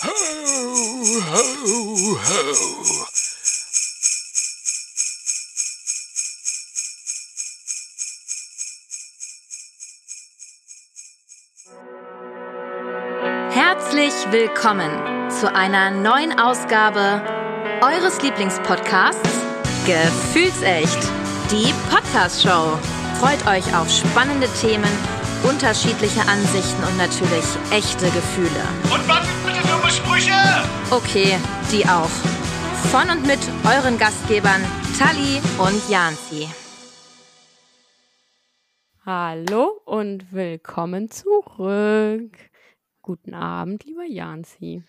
Ho, ho, ho. Herzlich willkommen zu einer neuen Ausgabe eures Lieblingspodcasts Gefühlsecht, die Podcast-Show. Freut euch auf spannende Themen, unterschiedliche Ansichten und natürlich echte Gefühle. Und was Okay, die auch. Von und mit euren Gastgebern Tali und Janzi. Hallo und willkommen zurück. Guten Abend, lieber Janzi.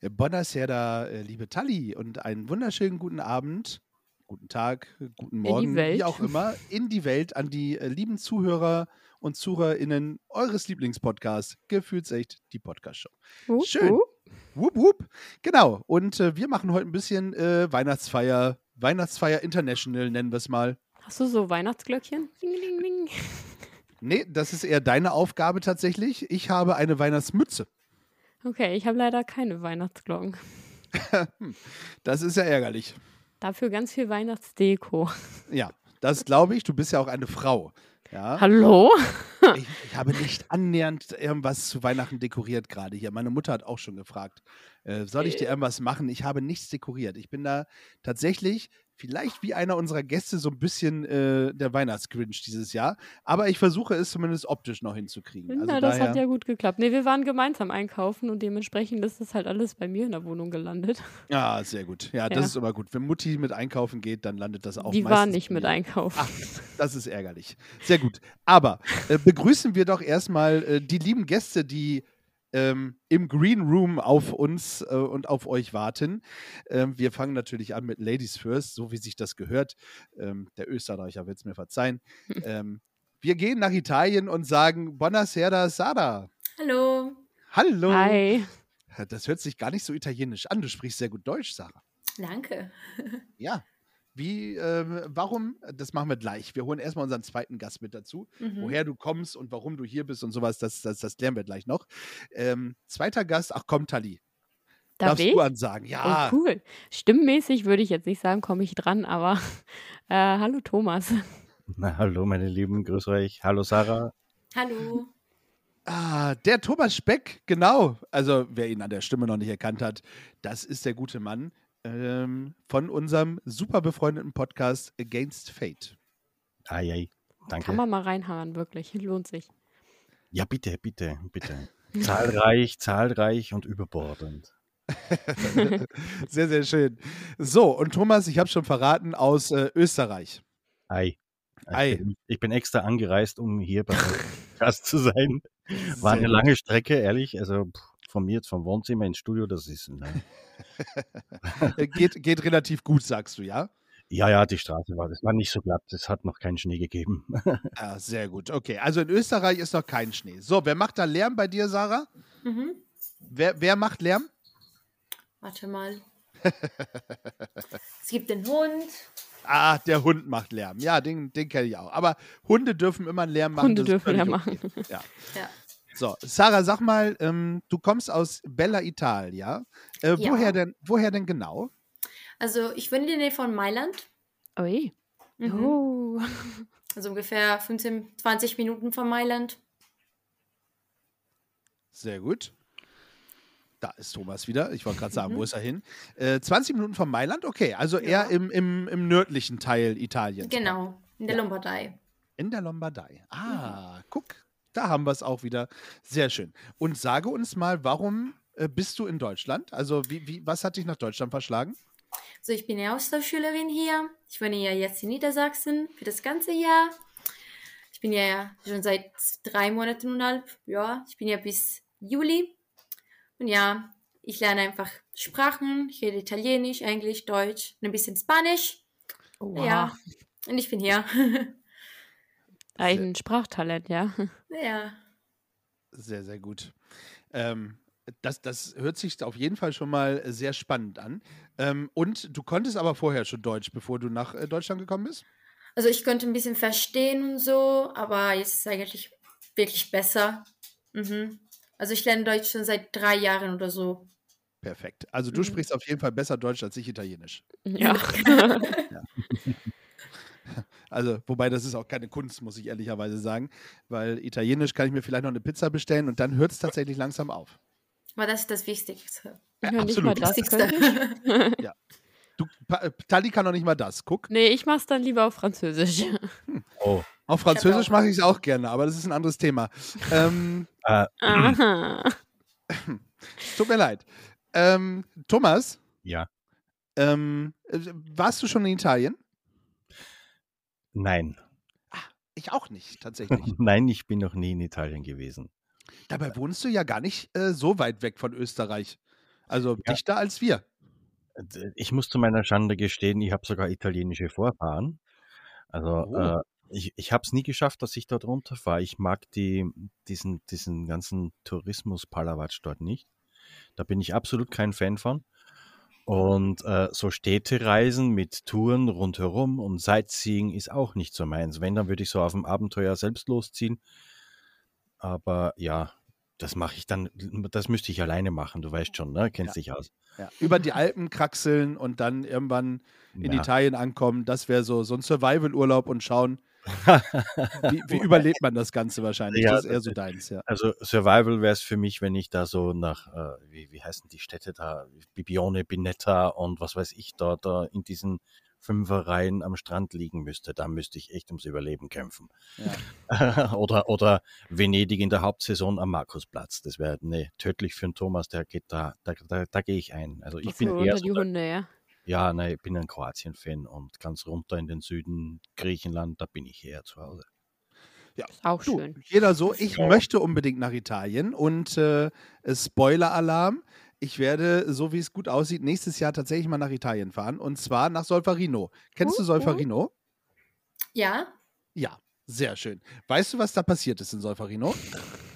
Buonasera, äh, liebe Tali, und einen wunderschönen guten Abend, guten Tag, guten Morgen, wie auch immer, in die Welt an die äh, lieben Zuhörer und ZuhörerInnen eures Lieblingspodcasts, Gefühlsecht, die Podcast-Show. Hup, Schön. hup. Wup, wup. Genau, und äh, wir machen heute ein bisschen äh, Weihnachtsfeier, Weihnachtsfeier International, nennen wir es mal. Hast du so Weihnachtsglöckchen? Ding, ding, ding. Nee, das ist eher deine Aufgabe tatsächlich. Ich habe eine Weihnachtsmütze. Okay, ich habe leider keine Weihnachtsglocken. Das ist ja ärgerlich. Dafür ganz viel Weihnachtsdeko. Ja, das glaube ich. Du bist ja auch eine Frau. Ja. Hallo? Ich, ich habe nicht annähernd irgendwas zu Weihnachten dekoriert gerade hier. Meine Mutter hat auch schon gefragt, äh, soll ich dir irgendwas machen? Ich habe nichts dekoriert. Ich bin da tatsächlich vielleicht wie einer unserer Gäste so ein bisschen äh, der Weihnachtsgrinch dieses Jahr. Aber ich versuche es zumindest optisch noch hinzukriegen. Also Na, das daher, hat ja gut geklappt. Nee, wir waren gemeinsam einkaufen und dementsprechend ist das halt alles bei mir in der Wohnung gelandet. ja, sehr gut. Ja, das Ja. ist immer gut. Wenn Mutti mit einkaufen geht, dann landet das auch Die war meistens nicht bei mit einkaufen. Ach, das ist ärgerlich. Sehr gut. Aber äh, begrüßen wir doch erstmal äh, die lieben Gäste, die ähm, im Green Room auf uns äh, und auf euch warten. Ähm, wir fangen natürlich an mit Ladies First, so wie sich das gehört. Ähm, der Österreicher wird es mir verzeihen. Ähm, wir gehen nach Italien und sagen Buonasera Sara. Hallo. Hallo. Hi. Das hört sich gar nicht so italienisch an. Du sprichst sehr gut Deutsch, Sarah. Danke. Ja. Wie, ähm, warum? Das machen wir gleich. Wir holen erstmal unseren zweiten Gast mit dazu. Mhm. Woher du kommst und warum du hier bist und sowas, das, das, das klären wir gleich noch. Ähm, zweiter Gast, ach komm, Tali. Darf Darfst ich? du ansagen? Ja. Oh, cool. Stimmmäßig würde ich jetzt nicht sagen, komme ich dran, aber äh, hallo Thomas. Na, hallo, meine Lieben, grüß euch. Hallo, Sarah. Hallo. Ah, der Thomas Speck, genau. Also, wer ihn an der Stimme noch nicht erkannt hat, das ist der gute Mann ähm, von unserem super befreundeten Podcast Against Fate. Ai, ai, danke. Kann man mal reinhauen, wirklich. Lohnt sich. Ja, bitte, bitte, bitte. zahlreich, zahlreich und überbordend. Sehr, sehr schön. So, und Thomas, ich habe schon verraten, aus äh, Österreich. Ei. Ei. Ich bin, ich bin extra angereist, um hier bei Gast zu sein. War Sehr eine lange Strecke, ehrlich. Also pff, von mir jetzt vom Wohnzimmer ins Studio, das ist. Ne. Geht, geht relativ gut, sagst du, ja? Ja, ja, die Straße war, das war nicht so glatt. Es hat noch keinen Schnee gegeben. Ja, sehr gut. Okay, also in Österreich ist noch kein Schnee. So, wer macht da Lärm bei dir, Sarah? Mhm. Wer, wer macht Lärm? Warte mal. es gibt den Hund. Ah, der Hund macht Lärm. Ja, den, den kenne ich auch. Aber Hunde dürfen immer Lärm machen. Hunde dürfen Lärm okay. Ja. Ja. So, Sarah, sag mal, ähm, du kommst aus Bella Italia. Äh, Ja. woher, denn, woher denn genau? Also ich wohne in der Nähe von Mailand. Ui. Mhm. Oh. Also ungefähr 15, 20 Minuten von Mailand. Sehr gut. Da ist Thomas wieder. Ich wollte gerade sagen, Mhm. wo ist er hin? Äh, 20 Minuten von Mailand? Okay, also Ja. eher im, im, im nördlichen Teil Italiens. Genau. In der Ja. Lombardei. In der Lombardei. Ah, guck, da haben wir es auch wieder. Sehr schön. Und sage uns mal, warum äh, bist du in Deutschland? Also, wie, wie, was hat dich nach Deutschland verschlagen? Also ich bin ja Austauschschülerin hier. Ich wohne ja jetzt in Niedersachsen für das ganze Jahr. Ich bin ja schon seit drei Monaten und einem halb. Ja, ich bin ja bis Juli. Und ja, ich lerne einfach Sprachen. Ich rede Italienisch, Englisch, Deutsch und ein bisschen Spanisch. Wow. Ja, und ich bin hier. Ein Sprachtalent, ja. ja. Sehr, sehr gut. Ähm, das, das hört sich auf jeden Fall schon mal sehr spannend an. Ähm, und du konntest aber vorher schon Deutsch, bevor du nach äh, Deutschland gekommen bist? Also ich konnte ein bisschen verstehen und so, aber jetzt ist es eigentlich wirklich besser. Mhm. Also ich lerne Deutsch schon seit drei Jahren oder so. Perfekt. Also du Mhm. sprichst auf jeden Fall besser Deutsch als ich Italienisch. Ja. Also, wobei das ist auch keine Kunst, muss ich ehrlicherweise sagen, weil Italienisch kann ich mir vielleicht noch eine Pizza bestellen und dann hört es tatsächlich langsam auf. Aber das ist das Wichtigste. ja, nicht mal absolut. das Wichtigste. ich. Du, äh, Tali kann noch nicht mal das. Guck. Nee, ich mach's dann lieber auf Französisch. Oh, Auf Französisch mache ich es auch gerne, aber das ist ein anderes Thema. Ähm, äh, Aha. tut mir leid. Ähm, Thomas, ja, ähm, äh, warst du schon in Italien? Nein. Ich auch nicht, tatsächlich. Nein, ich bin noch nie in Italien gewesen. Dabei wohnst du ja gar nicht äh, so weit weg von Österreich. Also Ja. dichter als wir. D- Ich muss zu meiner Schande gestehen, ich habe sogar italienische Vorfahren. Also Oh. äh, ich, ich habe es nie geschafft, dass ich dort runterfahre. Ich mag die, diesen, diesen ganzen Tourismus-Palawatsch dort nicht. Da bin ich absolut kein Fan von. Und äh, so Städtereisen mit Touren rundherum und Sightseeing ist auch nicht so meins. Wenn, dann würde ich so auf dem Abenteuer selbst losziehen. Aber ja, das mache ich dann, das müsste ich alleine machen, du weißt schon, ne? Kennst Ja. dich aus. Ja. Über die Alpen kraxeln und dann irgendwann in Ja. Italien ankommen. Das wäre so, so ein Survival-Urlaub und schauen, wie, wie überlebt man das Ganze wahrscheinlich. Ja, das ist eher das so deins, ja. Also Survival wäre es für mich, wenn ich da so nach, äh, wie, wie heißen die Städte da, Bibione, Binetta und was weiß ich, da, da in diesen Fünferreihen am Strand liegen müsste. Da müsste ich echt ums Überleben kämpfen. ja. oder, oder Venedig in der Hauptsaison am Markusplatz. Das wäre nee, tödlich für einen Thomas, der geht da, da, da, da gehe ich ein. Also ich Ach bin eher unter so die der, Hunde, ja. Ja, nein, ich bin ein Kroatien-Fan und ganz runter in den Süden, Griechenland, da bin ich eher zu Hause. Ist auch Du, schön. jeder so. Ich Ja. möchte unbedingt nach Italien und äh, Spoiler-Alarm. Ich werde, so wie es gut aussieht, nächstes Jahr tatsächlich mal nach Italien fahren und zwar nach Solferino. Kennst du Uh, uh. Solferino? Ja? Ja, sehr schön. Weißt du, was da passiert ist in Solferino?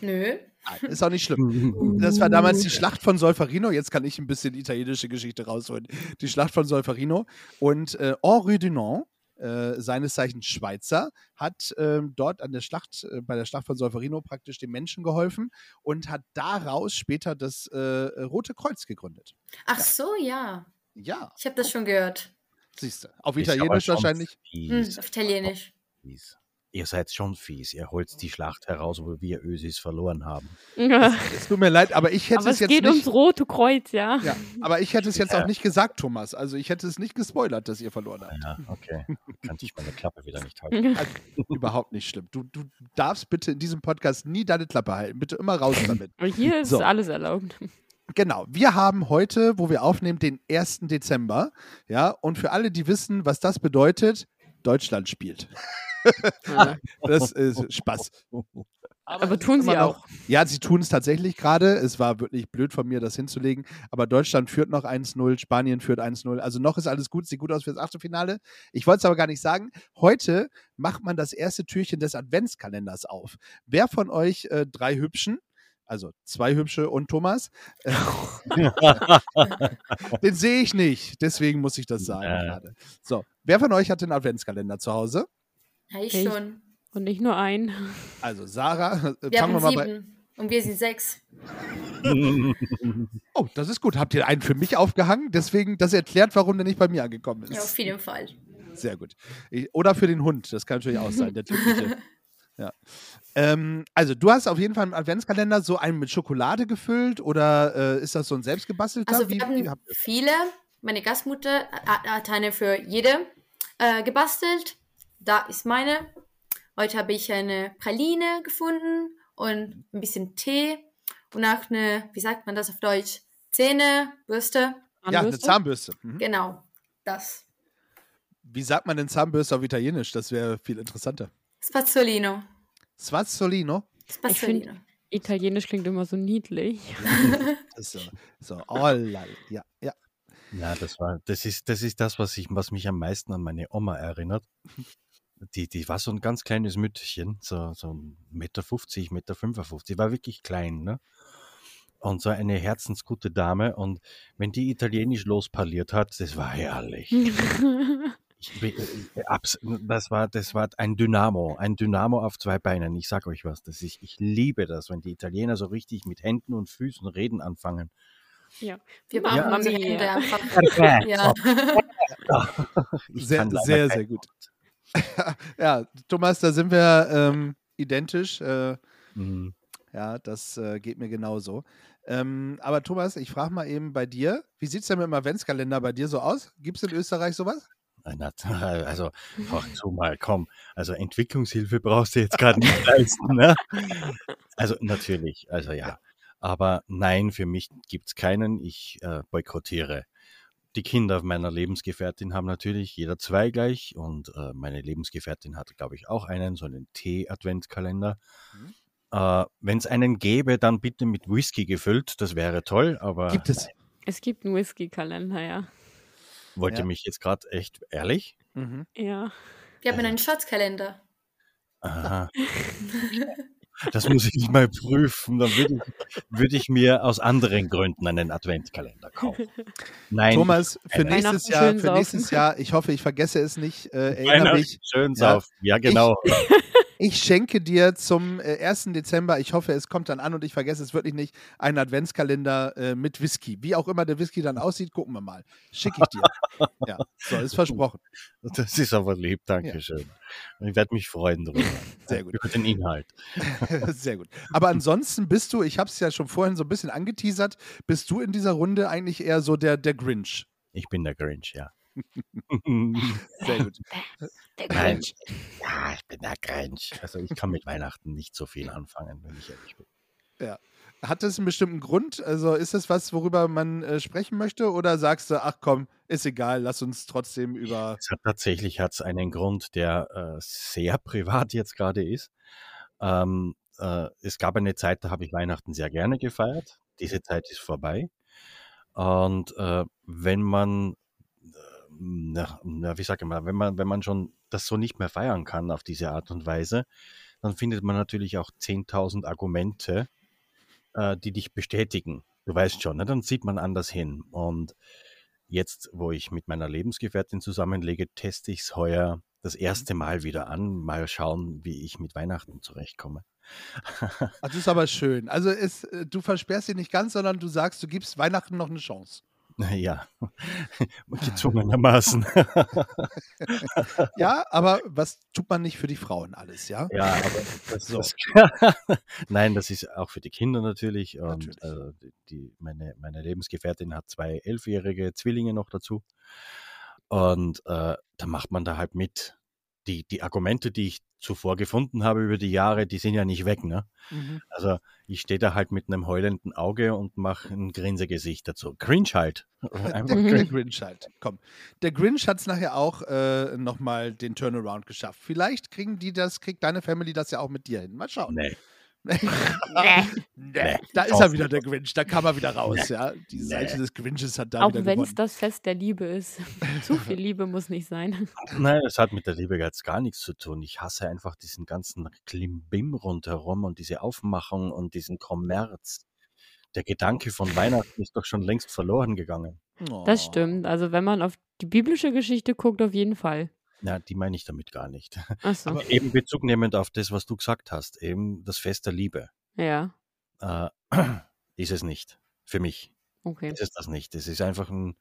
Nö. Nein, ist auch nicht schlimm. Das war damals die Schlacht von Solferino. Jetzt kann ich ein bisschen italienische Geschichte rausholen. Die Schlacht von Solferino. Und äh, Henri Dunant, äh, seines Zeichens Schweizer, hat ähm, dort an der Schlacht, äh, bei der Schlacht von Solferino praktisch den Menschen geholfen und hat daraus später das äh, Rote Kreuz gegründet. Ach so, ja. Ja, Ich habe das schon gehört. siehst du. Auf Italienisch wahrscheinlich. Hm, auf Italienisch. fies. Ihr seid schon fies. Ihr holt die Schlacht heraus, wo wir Ösis verloren haben. Es tut mir leid, aber ich hätte Aber es es jetzt geht nicht. ums Rote Kreuz, ja. Ja, aber ich hätte es jetzt Ja. auch nicht gesagt, Thomas. Also ich hätte es nicht gespoilert, dass ihr verloren habt. Ja, okay. Kann ich meine Klappe wieder nicht halten. Also, überhaupt nicht schlimm. Du, du darfst bitte in diesem Podcast nie deine Klappe halten. Bitte immer raus damit. Und hier ist So. alles erlaubt. Genau. Wir haben heute, wo wir aufnehmen, den 1. Dezember. Ja, und für alle, die wissen, was das bedeutet, Deutschland spielt. Das ist Spaß. Aber es tun sie immer noch- auch. Ja, sie tun es tatsächlich gerade. Es war wirklich blöd von mir, das hinzulegen. Aber Deutschland führt noch 1-0, Spanien führt 1-0. Also noch ist alles gut, sieht gut aus fürs Achtelfinale. Ich wollte es aber gar nicht sagen. Heute macht man das erste Türchen des Adventskalenders auf. Wer von euch äh, drei Hübschen, also zwei Hübsche und Thomas, äh, den sehe ich nicht. Deswegen muss ich das sagen Äh. gerade. So, wer von euch hat den Adventskalender zu Hause? Ja, ich Ich. schon. Und nicht nur ein. Also Sarah, äh, Wir fangen wir haben mal bei. sieben. Und wir sind sechs. Oh, das ist gut. Habt ihr einen für mich aufgehangen? Deswegen, das erklärt, warum der nicht bei mir angekommen ist. Ja, auf jeden Fall. Sehr gut. Ich- Oder für den Hund, das kann natürlich auch sein, der typische. ja. ähm, also, du hast auf jeden Fall einen Adventskalender so einen mit Schokolade gefüllt oder äh, ist das so ein selbstgebastelter? Also Wie- wir wie haben ihr- viele. Meine Gastmutter hat, hat eine für jede äh, gebastelt. Da ist meine. Heute habe ich eine Praline gefunden und ein bisschen Tee und auch eine, wie sagt man das auf Deutsch? Zähne, Bürste. ja, eine Zahnbürste? Mhm. Genau, das. Wie sagt man denn Zahnbürste auf Italienisch? Das wäre viel interessanter. Spazzolino. Swazzolino? Spazzolino. Italienisch klingt immer so niedlich. So, so oh, lala. ja, ja. Ja, das war, das ist, das ist das, was ich, was mich am meisten an meine Oma erinnert. Die, die war so ein ganz kleines Mütterchen, so, so ein Meter 50, Meter 55. Die war wirklich klein, ne? Und so eine herzensgute Dame. Und wenn die Italienisch losparliert hat, das war herrlich. Ich, äh, abs- das war, das war ein Dynamo, ein Dynamo auf zwei Beinen. Ich sag euch was, das ist, ich liebe das, wenn die Italiener so richtig mit Händen und Füßen reden anfangen. Ja. Wir brauchen unsere mia. Hände einfach. Ja. Ich Sehr, sehr, sehr gut. ja, Thomas, da sind wir ähm, identisch. Äh, Mhm. ja, das äh, geht mir genauso. Ähm, aber Thomas, ich frage mal eben bei dir, wie sieht es denn mit dem Adventskalender bei dir so aus? Gibt es in Österreich sowas? Also, ach so mal, komm. Also Entwicklungshilfe brauchst du jetzt gerade nicht leisten, ne? Also natürlich, also ja. Aber nein, für mich gibt es keinen. Ich äh, boykottiere. Die Kinder meiner Lebensgefährtin haben natürlich jeder zwei gleich und äh, meine Lebensgefährtin hat, glaube ich, auch einen, so einen Tee-Adventskalender. Mhm. Äh, Wenn es einen gäbe, dann bitte mit Whisky gefüllt, das wäre toll, aber Gibt es? Es gibt einen Whisky-Kalender, ja. wollte Ja. mich jetzt gerade echt ehrlich? Mhm. Ja. Wir haben einen Schatzkalender. Aha. Das muss ich mal prüfen. Dann würde ich, würde ich mir aus anderen Gründen einen Adventkalender kaufen. Nein, Thomas, für nächstes Jahr, für nächstes Jahr, ich hoffe, ich vergesse es nicht, äh, mich, schön Ja. saufen. Ja, genau. Ich schenke dir zum äh, 1. Dezember, ich hoffe, es kommt dann an und ich vergesse es wirklich nicht, einen Adventskalender äh, mit Whisky. Wie auch immer der Whisky dann aussieht, gucken wir mal. Schicke ich dir. ja, so ist versprochen. Das ist aber lieb, danke schön. Ich werde mich freuen darüber. Sehr gut. Über den Inhalt. Sehr gut. Aber ansonsten bist du, ich habe es ja schon vorhin so ein bisschen angeteasert, bist du in dieser Runde eigentlich eher so der, der Grinch. Ich bin der Grinch, ja. Sehr gut. Der Nein. Grinch. Ja, ich bin der Grinch. Also ich kann mit Weihnachten nicht so viel anfangen, wenn ich ehrlich bin. Hat das einen bestimmten Grund? Also ist das was, worüber man äh, sprechen möchte? Oder sagst du, ach komm, ist egal, lass uns trotzdem über. Es hat tatsächlich hat's einen Grund, der äh, sehr privat jetzt gerade ist. Ähm, äh, es gab eine Zeit, da habe ich Weihnachten sehr gerne gefeiert. Diese Zeit ist vorbei. Und äh, wenn man, äh, na, na, wie sage ich mal, wenn man, wenn man schon das so nicht mehr feiern kann auf diese Art und Weise, dann findet man natürlich auch 10.000 Argumente, äh, die dich bestätigen. Du weißt schon, ne? dann sieht man anders hin. Und jetzt, wo ich mit meiner Lebensgefährtin zusammenlege, teste ich es heuer das erste Mal wieder an. Mal schauen, wie ich mit Weihnachten zurechtkomme. Ach, das ist aber schön. Also ist, äh, du versperrst dich nicht ganz, sondern du sagst, du gibst Weihnachten noch eine Chance. Ja, gezwungenermaßen. Ja, aber was tut man nicht für die Frauen alles, ja? Ja, aber das, So. das Nein, das ist auch für die Kinder natürlich. Und Natürlich. äh, die- die, meine, meine Lebensgefährtin hat zwei elfjährige Zwillinge noch dazu. Und äh, da macht man da halt mit. Die, die Argumente, die ich zuvor gefunden habe über die Jahre, die sind ja nicht weg, ne? Mhm. Also ich stehe da halt mit einem heulenden Auge und mache ein Grinsegesicht dazu. Cringe halt. Einfach Der, Mhm. der Grinch halt. Komm. Der Grinch hat es nachher auch äh, nochmal den Turnaround geschafft. Vielleicht kriegen die das, kriegt deine Family das ja auch mit dir hin. Mal schauen. Nee. Nee. Da ist er wieder, der Grinch. Da kam er wieder raus, ja. Die Nee. Seite des Grinches hat da Auch wieder wenn es das Fest der Liebe ist. Zu viel Liebe muss nicht sein. Nein, es hat mit der Liebe jetzt gar nichts zu tun. Ich hasse einfach diesen ganzen Klimbim rundherum und diese Aufmachung und diesen Kommerz. Der Gedanke von Weihnachten ist doch schon längst verloren gegangen. Das stimmt. Also wenn man auf die biblische Geschichte guckt, auf jeden Fall. Na, die meine ich damit gar nicht. Achso. Aber- Eben Bezug nehmend auf das, was du gesagt hast, eben das Fest der Liebe. Ja, Äh, ist es nicht. Für mich okay. ist es das nicht. Es ist einfach ein,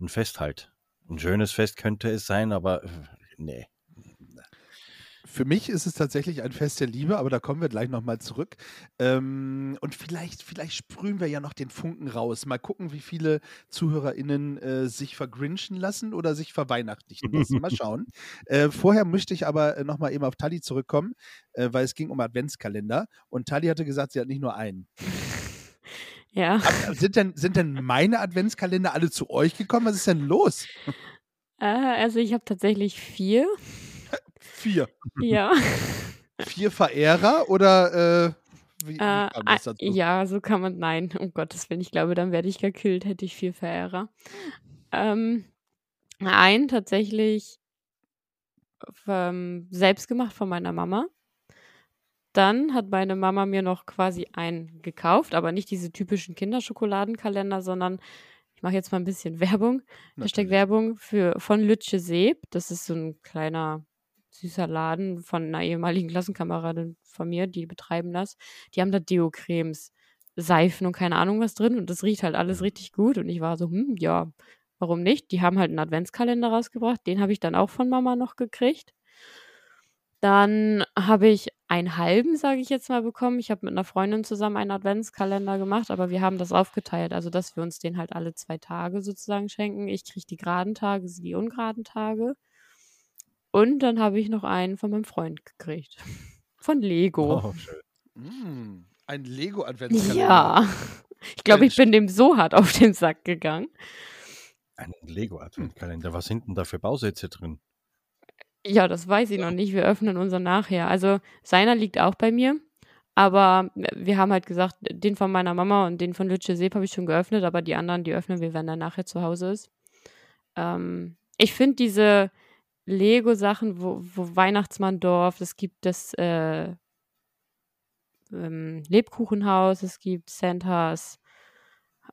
ein Fest halt. Ein schönes Fest könnte es sein, aber äh, nee. Für mich ist es tatsächlich ein Fest der Liebe, aber da kommen wir gleich nochmal zurück. Ähm, und vielleicht, vielleicht sprühen wir ja noch den Funken raus. Mal gucken, wie viele ZuhörerInnen äh, sich vergrinchen lassen oder sich verweihnachtlichen lassen. Mal schauen. Äh, vorher möchte ich aber äh, nochmal eben auf Tali zurückkommen, äh, weil es ging um Adventskalender. Und Tali hatte gesagt, sie hat nicht nur einen. Ja. Aber sind, denn, sind denn meine Adventskalender alle zu euch gekommen? Was ist denn los? Äh, also ich habe tatsächlich vier. Vier. Ja. Vier Verehrer oder äh, wie, Äh, ah, dazu? ja, so kann man. Nein, um Gottes Willen. Ich glaube, dann werde ich gekillt, hätte ich vier Verehrer. Ähm, ein tatsächlich ähm, selbst gemacht von meiner Mama. Dann hat meine Mama mir noch quasi einen gekauft, aber nicht diese typischen Kinderschokoladenkalender, sondern ich mache jetzt mal ein bisschen Werbung. Hashtag Natürlich. Werbung für, von Lütsche Seeb. Das ist so ein kleiner, süßer Laden von einer ehemaligen Klassenkameradin von mir, die betreiben das. Die haben da Deo-Cremes. Seifen und keine Ahnung was drin und das riecht halt alles richtig gut und ich war so, hm, ja, warum nicht? Die haben halt einen Adventskalender rausgebracht, den habe ich dann auch von Mama noch gekriegt. Dann habe ich einen halben, sage ich jetzt mal, bekommen. Ich habe mit einer Freundin zusammen einen Adventskalender gemacht, aber wir haben das aufgeteilt, also dass wir uns den halt alle zwei Tage sozusagen schenken. Ich kriege die geraden Tage, sie die ungeraden Tage. Und dann habe ich noch einen von meinem Freund gekriegt. Von Lego. Oh, schön. Mm, ein Lego-Adventskalender. ja. Ich glaube, ich bin dem so hart auf den Sack gegangen. Ein Lego-Adventkalender. Was sind denn da für Bausätze drin? Ja, das weiß ich noch nicht. Wir öffnen unseren nachher. Also seiner liegt auch bei mir. Aber wir haben halt gesagt, den von meiner Mama und den von Lütsche Seep habe ich schon geöffnet, aber die anderen, die öffnen wir, wenn er nachher zu Hause ist. Ähm, ich finde diese Lego-Sachen, wo, wo Weihnachtsmanndorf, es gibt das äh, ähm, Lebkuchenhaus, es gibt Santas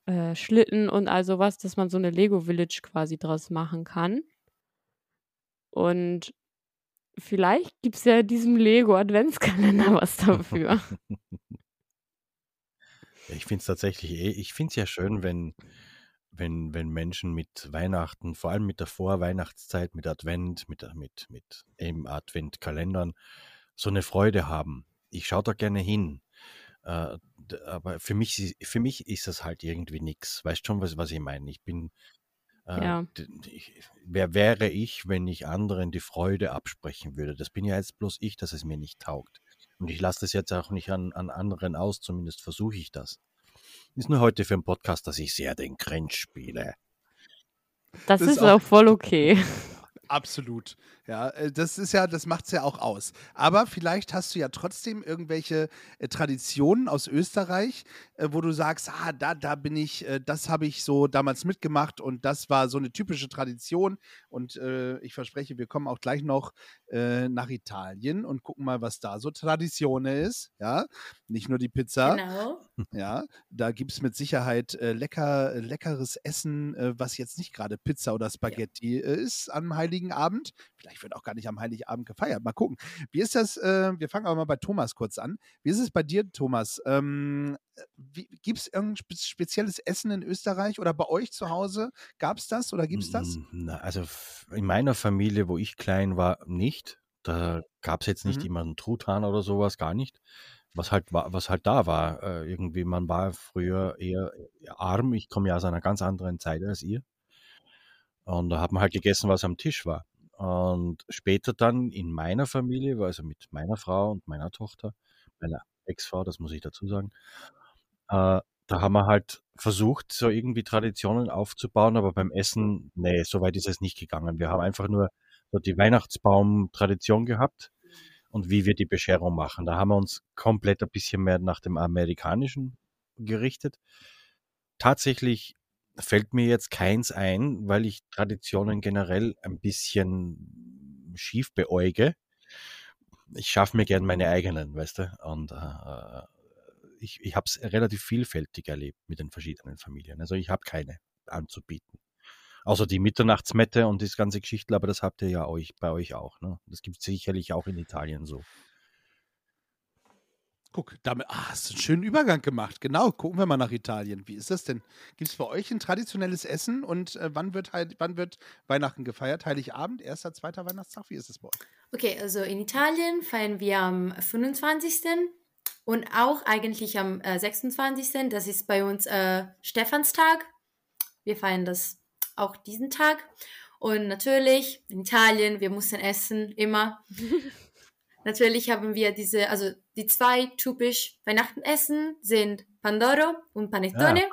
äh, Schlitten und all sowas, dass man so eine Lego-Village quasi draus machen kann. Und vielleicht gibt es ja diesem Lego-Adventskalender was dafür. Ich finde es tatsächlich, eh- ich finde es ja schön, wenn, wenn, wenn Menschen mit Weihnachten, vor allem mit der Vorweihnachtszeit, mit Advent, mit, mit, mit eben Adventkalendern, so eine Freude haben. Ich schaue da gerne hin. Äh, aber für mich, ist- für mich ist das halt irgendwie nix. Weißt schon, was, was ich meine? Ich bin, äh, Ja. ich, wer wäre ich, wenn ich anderen die Freude absprechen würde? Das bin ja jetzt bloß ich, dass es mir nicht taugt. Und ich lasse das jetzt auch nicht an, an anderen aus, zumindest versuche ich das. Ist nur heute für einen Podcast, dass ich sehr den Cringe spiele. Das, Das ist ist auch- auch voll okay. Absolut. Ja, äh, das ist ja, das macht es ja auch aus. Aber vielleicht hast du ja trotzdem irgendwelche äh, Traditionen aus Österreich, äh, wo du sagst, ah, da, da bin ich, äh, das habe ich so damals mitgemacht und das war so eine typische Tradition. Und äh, ich verspreche, wir kommen auch gleich noch äh, nach Italien und gucken mal, was da so Tradition ist. Ja, nicht nur die Pizza. Genau. Ja, da gibt es mit Sicherheit äh, lecker, äh, leckeres Essen, äh, was jetzt nicht gerade Pizza oder Spaghetti äh, ist am Heiligen Abend. Vielleicht wird auch gar nicht am Heiligen Abend gefeiert. Mal gucken. Wie ist das? Äh, wir fangen aber mal bei Thomas kurz an. Wie ist es bei dir, Thomas? Ähm, gibt es irgendein spe spezielles Essen in Österreich oder bei euch zu Hause? Gab es das oder gibt es das? Mm, Na, also in meiner Familie, wo ich klein war, nicht. Da gab es jetzt nicht Mhm. immer einen Truthahn oder sowas, gar nicht. Was halt, was halt da war. Äh, irgendwie, man war früher eher arm. Ich komme ja aus einer ganz anderen Zeit als ihr. Und da hat man halt gegessen, was am Tisch war. Und später dann in meiner Familie, also mit meiner Frau und meiner Tochter, meiner Ex-Frau, das muss ich dazu sagen, äh, da haben wir halt versucht, so irgendwie Traditionen aufzubauen, aber beim Essen, nee, so weit ist es nicht gegangen. Wir haben einfach nur so die Weihnachtsbaum-Tradition gehabt und wie wir die Bescherung machen. Da haben wir uns komplett ein bisschen mehr nach dem Amerikanischen gerichtet. Tatsächlich fällt mir jetzt keins ein, weil ich Traditionen generell ein bisschen schief beäuge. Ich schaffe mir gern meine eigenen, weißt du? Und äh, ich, ich habe es relativ vielfältig erlebt mit den verschiedenen Familien. Also ich habe keine anzubieten. Außer die Mitternachtsmette und das ganze Geschichte, aber das habt ihr ja euch, bei euch auch. Ne? Das gibt es sicherlich auch in Italien so. Guck, damit ah, hast du einen schönen Übergang gemacht. Genau, gucken wir mal nach Italien. Wie ist das denn? Gibt es bei euch ein traditionelles Essen und äh, wann, wird Heil- wann wird Weihnachten gefeiert? Heiligabend, erster, zweiter Weihnachtstag? Wie ist es bei euch? Okay, also in Italien feiern wir am 25. und auch eigentlich am äh, 26. Das ist bei uns äh, Stephanstag. Wir feiern das auch diesen Tag. Und natürlich in Italien, wir müssen essen, immer. natürlich haben wir diese, also die zwei typisch Weihnachten-Essen sind Pandoro und Panettone.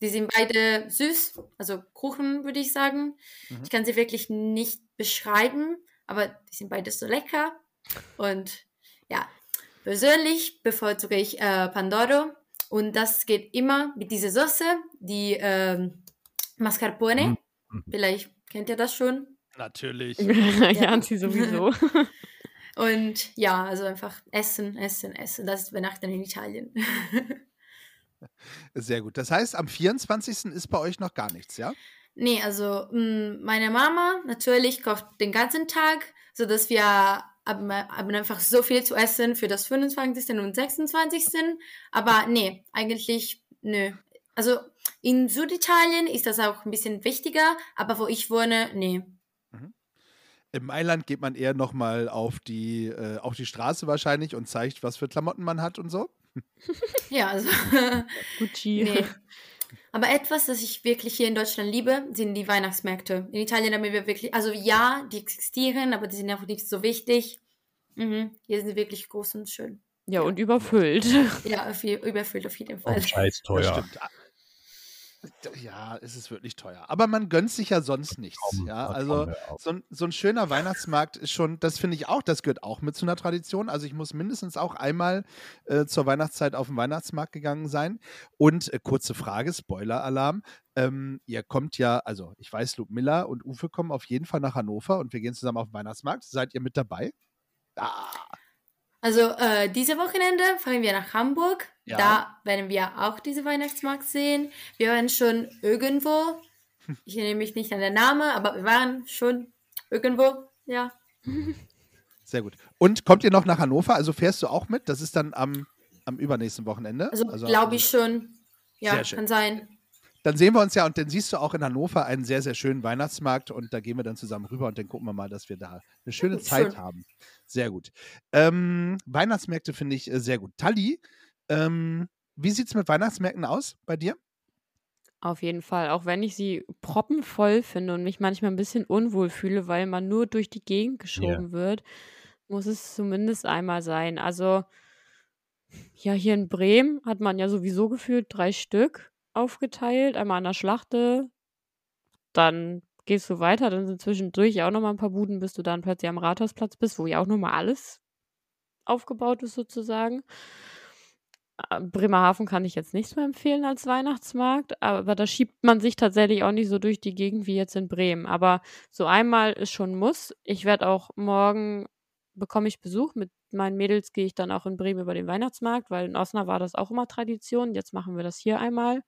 Die sind beide süß, also Kuchen würde ich sagen. Mhm. Ich kann sie wirklich nicht beschreiben, aber die sind beide so lecker. Und ja, persönlich bevorzuge ich äh, Pandoro und das geht immer mit dieser Soße, die ähm, Mascarpone. Mhm. Vielleicht kennt ihr das schon. Natürlich. Janzi sowieso. Und ja, also einfach essen, essen, essen. Das ist Weihnachten in Italien. Sehr gut. Das heißt, am 24. ist bei euch noch gar nichts, ja? Nee, also mh, meine Mama natürlich kocht den ganzen Tag, sodass wir haben, haben einfach so viel zu essen für das 25. und 26. Aber nee, eigentlich nö. Also in Süditalien ist das auch ein bisschen wichtiger, aber wo ich wohne, nee. Im Mailand geht man eher nochmal auf die, äh, auf die Straße wahrscheinlich und zeigt, was für Klamotten man hat und so. Ja, also Gucci. nee. Aber etwas, das ich wirklich hier in Deutschland liebe, sind die Weihnachtsmärkte. In Italien haben wir wirklich, also ja, die existieren, aber die sind einfach nicht so wichtig. Mhm. Hier sind sie wirklich groß und schön. Ja, und überfüllt. Ja, auf je- überfüllt auf jeden Fall. Und scheiß Das teuer. Ja, es ist wirklich teuer. Aber man gönnt sich ja sonst nichts. Ja, also so ein, so ein schöner Weihnachtsmarkt ist schon, das finde ich auch, das gehört auch mit zu einer Tradition. Also ich muss mindestens auch einmal äh, zur Weihnachtszeit auf den Weihnachtsmarkt gegangen sein. Und äh, kurze Frage, Spoiler-Alarm. Ähm, ihr kommt ja, also ich weiß, Luke Miller und Uwe kommen auf jeden Fall nach Hannover und wir gehen zusammen auf den Weihnachtsmarkt. Seid ihr mit dabei? Ah, Also äh, diese Wochenende fahren wir nach Hamburg. Ja. Da werden wir auch diese Weihnachtsmarkt sehen. Wir waren schon irgendwo. Ich erinnere mich nicht an den Namen, aber wir waren schon irgendwo. Ja. sehr gut. Und kommt ihr noch nach Hannover? Also fährst du auch mit? Das ist dann am, am übernächsten Wochenende. Also, glaube ich schon. Ja, schön. kann sein. Dann sehen wir uns ja und dann siehst du auch in Hannover einen sehr, sehr schönen Weihnachtsmarkt und da gehen wir dann zusammen rüber und dann gucken wir mal, dass wir da eine schöne Schön. Zeit haben. Sehr gut. Ähm, Weihnachtsmärkte finde ich äh, sehr gut. Tali, ähm, wie sieht es mit Weihnachtsmärkten aus bei dir? Auf jeden Fall. Auch wenn ich sie proppenvoll finde und mich manchmal ein bisschen unwohl fühle, weil man nur durch die Gegend geschoben wird, muss es zumindest einmal sein. Also, ja, hier in Bremen hat man ja sowieso gefühlt drei Stück aufgeteilt. Einmal an der Schlachte, dann gehst du weiter, dann sind zwischendurch auch nochmal ein paar Buden, bis du dann plötzlich am Rathausplatz bist, wo ja auch nochmal alles aufgebaut ist sozusagen. Äh, Bremerhaven kann ich jetzt nicht so empfehlen als Weihnachtsmarkt, aber da schiebt man sich tatsächlich auch nicht so durch die Gegend wie jetzt in Bremen. Aber so einmal ist schon Muss. Ich werde auch morgen bekomme ich Besuch. Mit meinen Mädels gehe ich dann auch in Bremen über den Weihnachtsmarkt, weil in Osnabrück war das auch immer Tradition. Jetzt machen wir das hier einmal.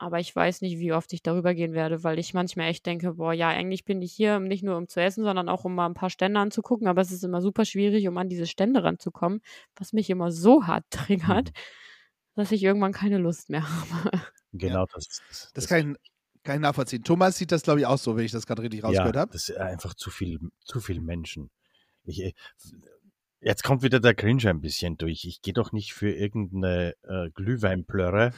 Aber ich weiß nicht, wie oft ich darüber gehen werde, weil ich manchmal echt denke, boah, ja, eigentlich bin ich hier nicht nur um zu essen, sondern auch um mal ein paar Stände anzugucken. Aber es ist immer super schwierig, um an diese Stände ranzukommen, was mich immer so hart triggert, dass ich irgendwann keine Lust mehr habe. Genau das. Das, Das kann ich, kann ich nachvollziehen. Thomas sieht das, glaube ich, auch so, wenn ich das gerade richtig rausgehört ja, habe. das ist einfach zu viel, zu viel Menschen. Ich, äh, jetzt kommt wieder der Cringe ein bisschen durch. Ich gehe doch nicht für irgendeine äh, Glühweinplörre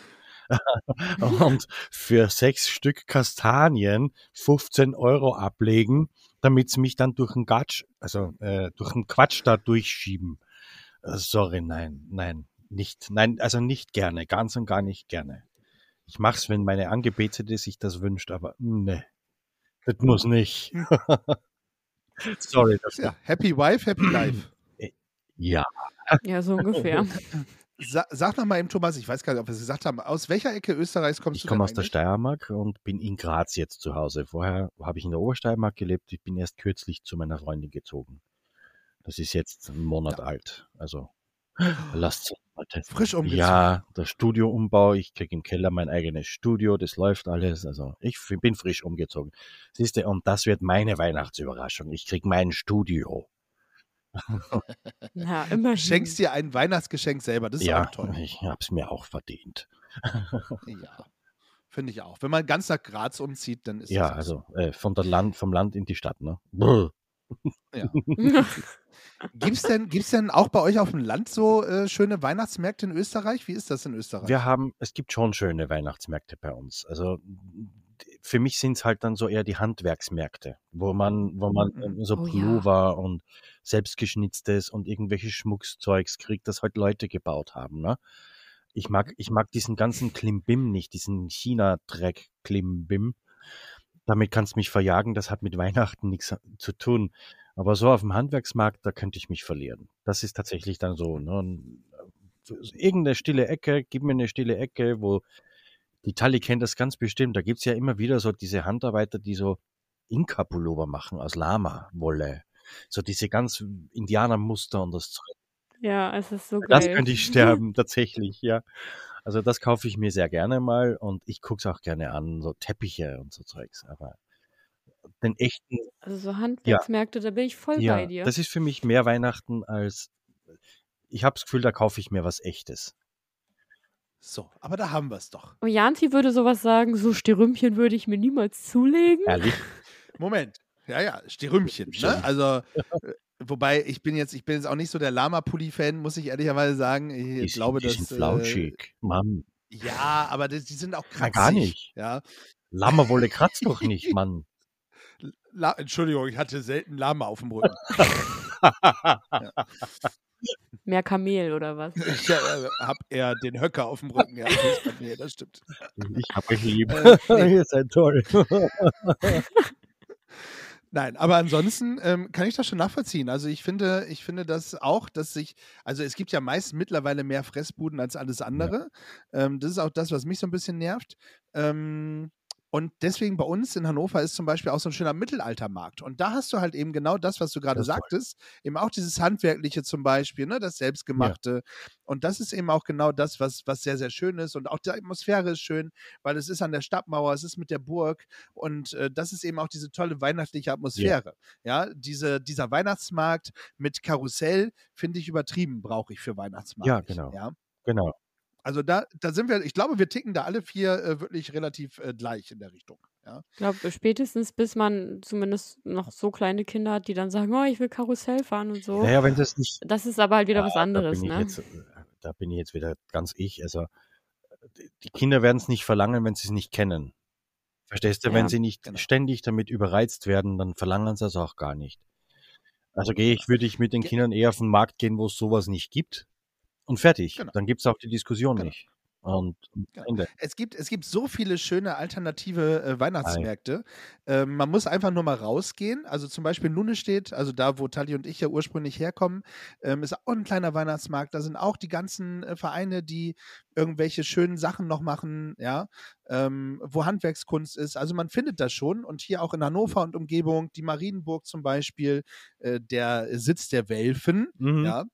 und für sechs Stück Kastanien 15 Euro ablegen, damit sie mich dann durch den Gatsch, also äh, durch den Quatsch da durchschieben. Äh, sorry, nein, nein, nicht, nein, also nicht gerne, ganz und gar nicht gerne. Ich mach's, wenn meine Angebetete sich das wünscht, aber ne, das muss nicht. Sorry, das Ja, Happy Wife, Happy Life. ja. Ja, so ungefähr. Sa sag noch mal eben, Thomas, ich weiß gar nicht, ob wir es gesagt haben, aus welcher Ecke Österreichs kommst Ich du komme denn aus der eigentlich? Steiermark und bin in Graz jetzt zu Hause. Vorher habe ich in der Obersteiermark gelebt. Ich bin erst kürzlich zu meiner Freundin gezogen. Das ist jetzt einen Monat alt. Also lasst Leute. Frisch umgezogen. Ja, der Studioumbau. Ich kriege im Keller mein eigenes Studio. Das läuft alles. Also ich bin frisch umgezogen. Siehst du, und das wird meine Weihnachtsüberraschung. Ich kriege mein Studio. Ja, immerhin. Schenkst dir ein Weihnachtsgeschenk selber, das ist ja, auch toll. ich habe es mir auch verdient. Ja, finde ich auch. Wenn man ganz nach Graz umzieht, dann ist Ja, das also äh, von der Land, vom Land in die Stadt. Ne? Brr. Gibt es denn, gibt's denn auch bei euch auf dem Land so äh, schöne Weihnachtsmärkte in Österreich? Wie ist das in Österreich? Wir haben, es gibt schon schöne Weihnachtsmärkte bei uns. Also für mich sind es halt dann so eher die Handwerksmärkte, wo man, wo man Mhm. ähm, so Oh ja. Pullover und selbstgeschnitztes und irgendwelche Schmuckzeugs kriegt, das halt Leute gebaut haben. Ne? Ich mag, ich mag diesen ganzen Klimbim nicht, diesen China-Dreck Klimbim. Damit kannst du mich verjagen, das hat mit Weihnachten nichts zu tun. Aber so auf dem Handwerksmarkt, da könnte ich mich verlieren. Das ist tatsächlich dann so. Ne? Äh, Irgendeine stille Ecke, gib mir eine stille Ecke, wo die Tali kennt das ganz bestimmt. Da gibt's ja immer wieder so diese Handarbeiter, die so Inka-Pullover machen aus Lama-Wolle. So diese ganz Indianermuster und das Zeug. ja, es ist so geil. Das könnte ich sterben, tatsächlich, ja. Also das kaufe ich mir sehr gerne mal und ich gucke es auch gerne an, so Teppiche und so Zeugs. Aber den echten. Also so Handwerksmärkte, da bin ich voll Ja, bei dir. das ist für mich mehr Weihnachten als. Ich habe das Gefühl, da kaufe ich mir was Echtes. So, aber da haben wir es doch. Und Janzi würde sowas sagen, so Sterümpchen würde ich mir niemals zulegen. Ehrlich? Moment. Ja, ja, Sterümchen. Ne? Also, äh, wobei ich bin jetzt, ich bin jetzt auch nicht so der Lama-Pulli-Fan, muss ich ehrlicherweise sagen. Ich Die, glaube, sind, die dass. Äh, flauschig. Mann, ja, aber das, die sind auch Na, kratzig. gar nicht. Ja. Lammerwolle kratzt doch nicht, Mann. La Entschuldigung, ich hatte selten Lama auf dem Rücken. Mehr Kamel oder was? Ich äh, habe eher den Höcker auf dem Rücken. Ja, das, mir, das stimmt. Ich hab euch lieb. Ihr seid toll. Nein, aber ansonsten ähm, kann ich das schon nachvollziehen. Also ich finde, ich finde das auch, dass sich, also es gibt ja meist mittlerweile mehr Fressbuden als alles andere. Ähm, das ist auch das, was mich so ein bisschen nervt. Ähm, und deswegen bei uns in Hannover ist zum Beispiel auch so ein schöner Mittelaltermarkt. Und da hast du halt eben genau das, was du gerade ist toll. sagtest, eben auch dieses Handwerkliche zum Beispiel, ne, das Selbstgemachte. Und das ist eben auch genau das, was, was sehr, sehr schön ist. Und auch die Atmosphäre ist schön, weil es ist an der Stadtmauer, es ist mit der Burg. Und äh, das ist eben auch diese tolle weihnachtliche Atmosphäre. Ja, diese, dieser Weihnachtsmarkt mit Karussell finde ich übertrieben, brauche ich für Weihnachtsmarkt. Ja, genau. Ja? Genau. Also da, da sind wir, ich glaube, wir ticken da alle vier äh, wirklich relativ äh, gleich in der Richtung. Ja? Ich glaube, spätestens bis man zumindest noch so kleine Kinder hat, die dann sagen, oh, ich will Karussell fahren und so. Naja, wenn das nicht. Das ist aber halt wieder was Ah, anderes, da bin ne? Ich jetzt, äh, da bin ich jetzt wieder ganz ich. Also die- Kinder werden es nicht verlangen, wenn sie es nicht kennen. Verstehst du? Ja, wenn sie nicht genau. ständig damit überreizt werden, dann verlangen sie es auch gar nicht. Also gehe ich, würde ich mit den Kindern eher auf den Markt gehen, wo es sowas nicht gibt. Und fertig. Genau. Dann gibt es auch die Diskussion Genau. nicht. Und Genau. Es gibt, es gibt so viele schöne alternative äh, Weihnachtsmärkte. Ähm, man muss einfach nur mal rausgehen. Also zum Beispiel Nunnestedt, also da, wo Tali und ich ja ursprünglich herkommen, ähm, ist auch ein kleiner Weihnachtsmarkt. Da sind auch die ganzen äh, Vereine, die irgendwelche schönen Sachen noch machen, ja, ähm, wo Handwerkskunst ist. Also man findet das schon. Und hier auch in Hannover und Umgebung, die Marienburg zum Beispiel, äh, der Sitz der Welfen, Mhm. ja.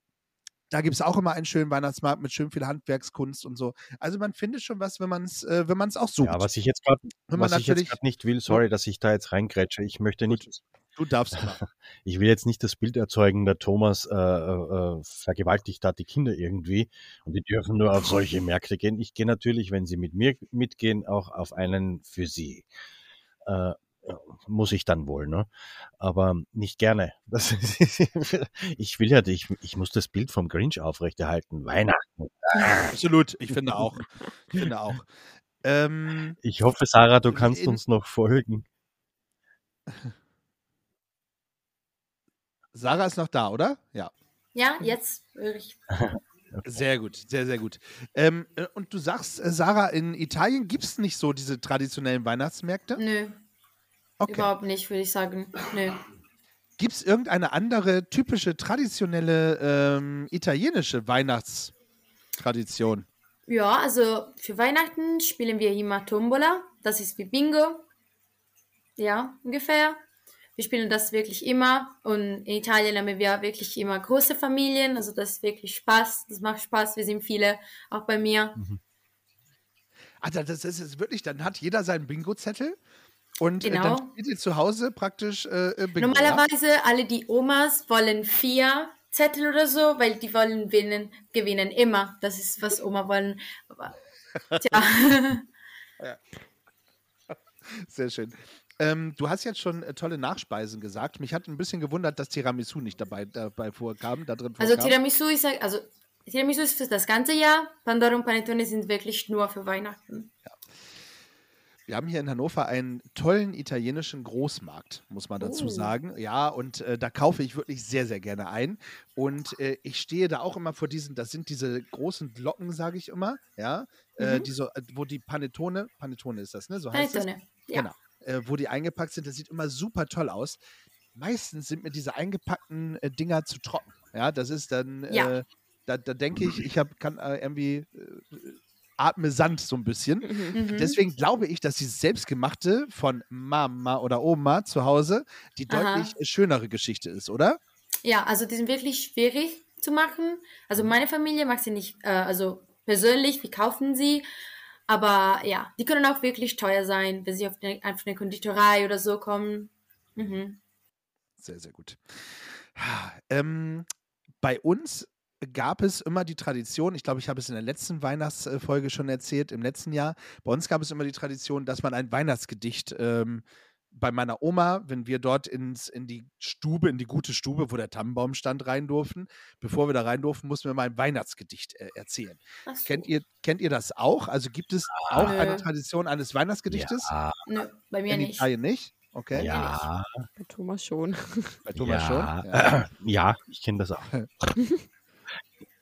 Da gibt es auch immer einen schönen Weihnachtsmarkt mit schön viel Handwerkskunst und so. Also man findet schon was, wenn man es äh, wenn man's auch sucht. Ja, was ich jetzt gerade man was ich jetzt nicht will, sorry, dass ich da jetzt reingrätsche. Ich möchte nicht, du darfst ich will jetzt nicht das Bild erzeugen, der Thomas äh, äh, vergewaltigt hat die Kinder irgendwie und die dürfen nur auf solche Märkte gehen. Ich gehe natürlich, wenn sie mit mir mitgehen, auch auf einen für sie. Äh, muss ich dann wohl, ne? Aber nicht gerne. Das ist, ich will ja, ich, ich muss das Bild vom Grinch aufrechterhalten. Weihnachten. Absolut, ich finde auch. Ich finde auch. Ähm, Ich hoffe, Sarah, du kannst In- uns noch folgen. Sarah ist noch da, oder? Ja. Ja, jetzt höre ich. Sehr gut, sehr, sehr gut. Ähm, äh, und du sagst, äh, Sarah, in Italien gibt es nicht so diese traditionellen Weihnachtsmärkte? Nö, Okay. überhaupt nicht, würde ich sagen. Nö. Gibt es irgendeine andere typische, traditionelle ähm, italienische Weihnachtstradition? Ja, also für Weihnachten spielen wir immer Tombola. Das ist wie Bingo. Ja, ungefähr. Wir spielen das wirklich immer. Und in Italien haben wir wirklich immer große Familien. Also das ist wirklich Spaß. Das macht Spaß. Wir sind viele, auch bei mir. Also das ist es wirklich, dann hat jeder seinen Bingo-Zettel und äh, Genau. dann spielt ihr zu Hause praktisch äh, Bingo. Ja? Normalerweise alle die Omas wollen vier Zettel oder so, weil die wollen gewinnen, gewinnen immer. Das ist, was Oma wollen. Aber, tja. Sehr schön. Ähm, du hast jetzt schon äh, tolle Nachspeisen gesagt. Mich hat ein bisschen gewundert, dass Tiramisu nicht dabei, dabei vorkam, da drin Also vorkam. Tiramisu ist, also Tiramisu ist für das ganze Jahr. Pandora und Panettone sind wirklich nur für Weihnachten. Wir haben hier in Hannover einen tollen italienischen Großmarkt, muss man dazu Oh. sagen. Ja, und äh, da kaufe ich wirklich sehr, sehr gerne ein. Und äh, ich stehe da auch immer vor diesen, das sind diese großen Glocken, sage ich immer, ja, äh, Mhm. die so, äh, wo die Panettone, Panettone ist das, ne? So heißt es. Panettone. Ja. Genau. Äh, wo die eingepackt sind, das sieht immer super toll aus. Meistens sind mir diese eingepackten äh, Dinger zu trocken. Ja, das ist dann, Ja. äh, da, da denke ich, ich hab, kann äh, irgendwie äh, atme Sand so ein bisschen. Mhm. Deswegen glaube ich, dass dieses Selbstgemachte von Mama oder Oma zu Hause die Aha. deutlich schönere Geschichte ist, oder? Ja, also die sind wirklich schwierig zu machen. Also meine Familie mag sie nicht, äh, also persönlich, wir kaufen sie. Aber ja, die können auch wirklich teuer sein, wenn sie auf eine, auf eine Konditorei oder so kommen. Mhm. Sehr, sehr gut. Ähm, bei uns gab es immer die Tradition, ich glaube, ich habe es in der letzten Weihnachtsfolge schon erzählt, im letzten Jahr, bei uns gab es immer die Tradition, dass man ein Weihnachtsgedicht ähm, bei meiner Oma, wenn wir dort ins, in die Stube, in die gute Stube, wo der Tannenbaum stand, rein durften, bevor wir da rein durften, mussten wir mal ein Weihnachtsgedicht äh, erzählen. So. Kennt ihr, kennt ihr das auch? Also gibt es auch eine. Tradition eines Weihnachtsgedichtes? Ja, Nö, bei mir in nicht. Italien nicht? Okay. ja, Bei Thomas schon. Bei Thomas ja, schon? Ja. ja, ich kenne das auch.